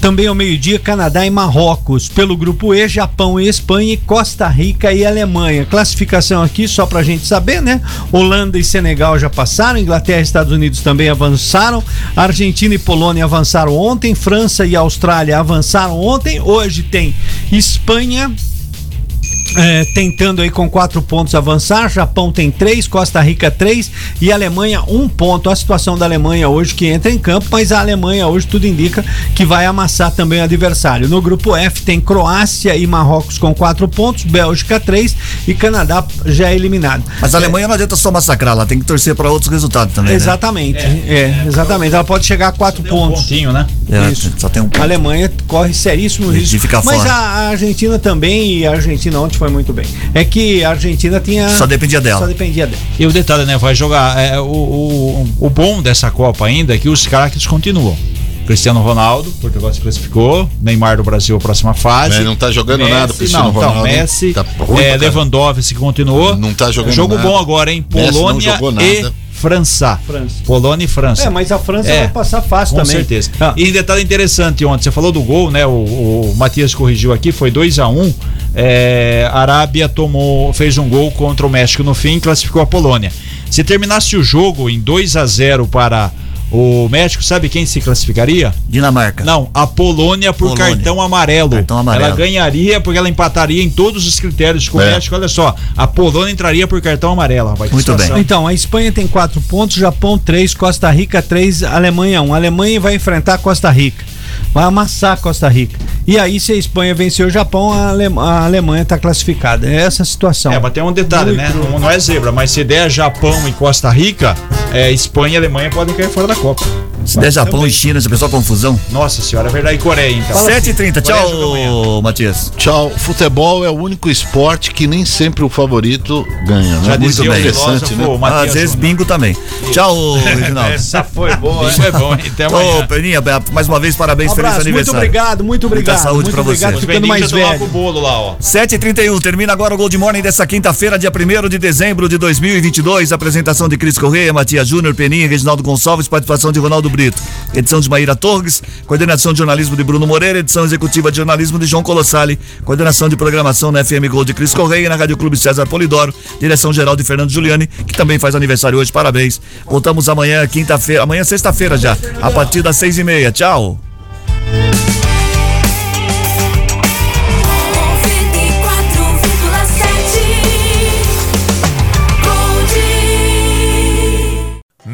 Speaker 2: também ao meio-dia, Canadá e Marrocos. Pelo grupo E, Japão e Espanha, e Costa Rica e Alemanha. Classificação aqui, só pra gente saber, né? Holanda e Senegal já passaram, Inglaterra e Estados Unidos também avançaram, Argentina e Polônia avançaram ontem, França e Austrália avançaram ontem. Hoje tem Espanha. É, tentando aí com quatro pontos avançar, Japão tem três, Costa Rica três e Alemanha um ponto. A situação da Alemanha hoje que entra em campo, mas a Alemanha hoje tudo indica que vai amassar também o adversário. No grupo F tem Croácia e Marrocos com quatro pontos, Bélgica três e Canadá já é eliminado.
Speaker 1: Mas a Alemanha não adianta só massacrar, ela tem que torcer para outros resultados também. né?
Speaker 2: Exatamente, é, exatamente. Ela pode chegar a quatro pontos.
Speaker 4: pontinho, né?
Speaker 1: É,
Speaker 2: Isso.
Speaker 1: Só tem um
Speaker 2: A Alemanha corre seríssimo risco.
Speaker 1: ficar
Speaker 2: Mas
Speaker 1: fora.
Speaker 2: a, a Argentina também, e a Argentina ontem foi muito bem. É que a Argentina tinha.
Speaker 1: Só dependia dela.
Speaker 2: Só dependia dela.
Speaker 4: E o detalhe, né? Vai jogar. É, o, o, o bom dessa Copa ainda é que os craques continuam. Cristiano Ronaldo, Portugal se classificou. Neymar do Brasil, próxima fase.
Speaker 3: É, não tá jogando nada o Cristiano
Speaker 4: não,
Speaker 3: Ronaldo,
Speaker 4: Não,
Speaker 3: hein?
Speaker 4: Messi,
Speaker 3: Tá
Speaker 4: é. Lewandowski continuou.
Speaker 3: Não tá jogando
Speaker 4: Jogo
Speaker 3: nada.
Speaker 4: bom agora, hein?
Speaker 3: Messi não
Speaker 4: Polônia
Speaker 3: jogou
Speaker 4: e
Speaker 3: nada.
Speaker 4: França.
Speaker 2: França.
Speaker 4: Polônia e França.
Speaker 2: É, mas a França
Speaker 4: É,
Speaker 2: vai passar fácil
Speaker 4: Com
Speaker 2: também.
Speaker 4: certeza.
Speaker 2: Ah.
Speaker 4: E detalhe interessante ontem, você falou do gol, né? O, o Matias corrigiu aqui, foi 2 a 1 um, é, a Arábia tomou, fez um gol contra o México no fim e classificou a Polônia. Se terminasse o jogo em 2 a 0 para o México, sabe quem se classificaria?
Speaker 1: Dinamarca.
Speaker 4: Não, a Polônia por
Speaker 1: Polônia.
Speaker 4: cartão amarelo.
Speaker 1: Cartão amarelo.
Speaker 4: Ela ganharia porque ela empataria em todos os critérios com o
Speaker 3: É.
Speaker 4: México. Olha só, a Polônia entraria por cartão amarelo, rapaz.
Speaker 1: Muito bem.
Speaker 2: Então, a Espanha tem quatro pontos, Japão três, Costa Rica três, Alemanha um. A Alemanha vai enfrentar a Costa Rica. Vai amassar a Costa Rica. E aí, se a Espanha vencer o Japão, a, Ale- a Alemanha está classificada. É essa a situação.
Speaker 4: É, mas tem um detalhe, né? Não, não é zebra, mas se der Japão e Costa Rica, é, Espanha e Alemanha podem cair fora da Copa.
Speaker 1: Se der Japão e China, já pensou a confusão?
Speaker 4: Nossa senhora, é verdade. E Coreia, então.
Speaker 1: 7h30, tchau, Matias.
Speaker 3: Tchau. Futebol é o único esporte que nem sempre o favorito ganha, né?
Speaker 1: Já
Speaker 3: Muito
Speaker 1: dizia o
Speaker 3: interessante, né?
Speaker 1: filósofo Às vezes bingo também. Tchau, Reginaldo.
Speaker 4: Essa foi boa, hein? Foi bom? Até amanhã.
Speaker 1: Ô, Peninha, mais uma vez, parabéns,
Speaker 2: Um
Speaker 1: feliz
Speaker 2: abraço, muito
Speaker 1: aniversário.
Speaker 2: obrigado, muito obrigado.
Speaker 1: Muita saúde
Speaker 2: muito
Speaker 1: pra
Speaker 2: obrigado,
Speaker 1: você.
Speaker 2: ficando mais velho.
Speaker 4: o bolo lá, ó.
Speaker 1: 7h31, termina agora o Gold Morning dessa quinta-feira, dia 1 de dezembro de 2022. Apresentação de Cris Correia, Matias Júnior, Peninha, Reginaldo Gonçalves, participação de Ronaldo Brito. Edição de Maíra Torres, coordenação de jornalismo de Bruno Moreira, edição executiva de jornalismo de João Colossali, coordenação de programação na FM Gold de Cris Correia na Rádio Clube César Polidoro, direção geral de Fernando Giuliani, que também faz aniversário hoje. Parabéns. Voltamos amanhã, quinta-feira, amanhã, sexta-feira já, a partir das seis e meia. Tchau.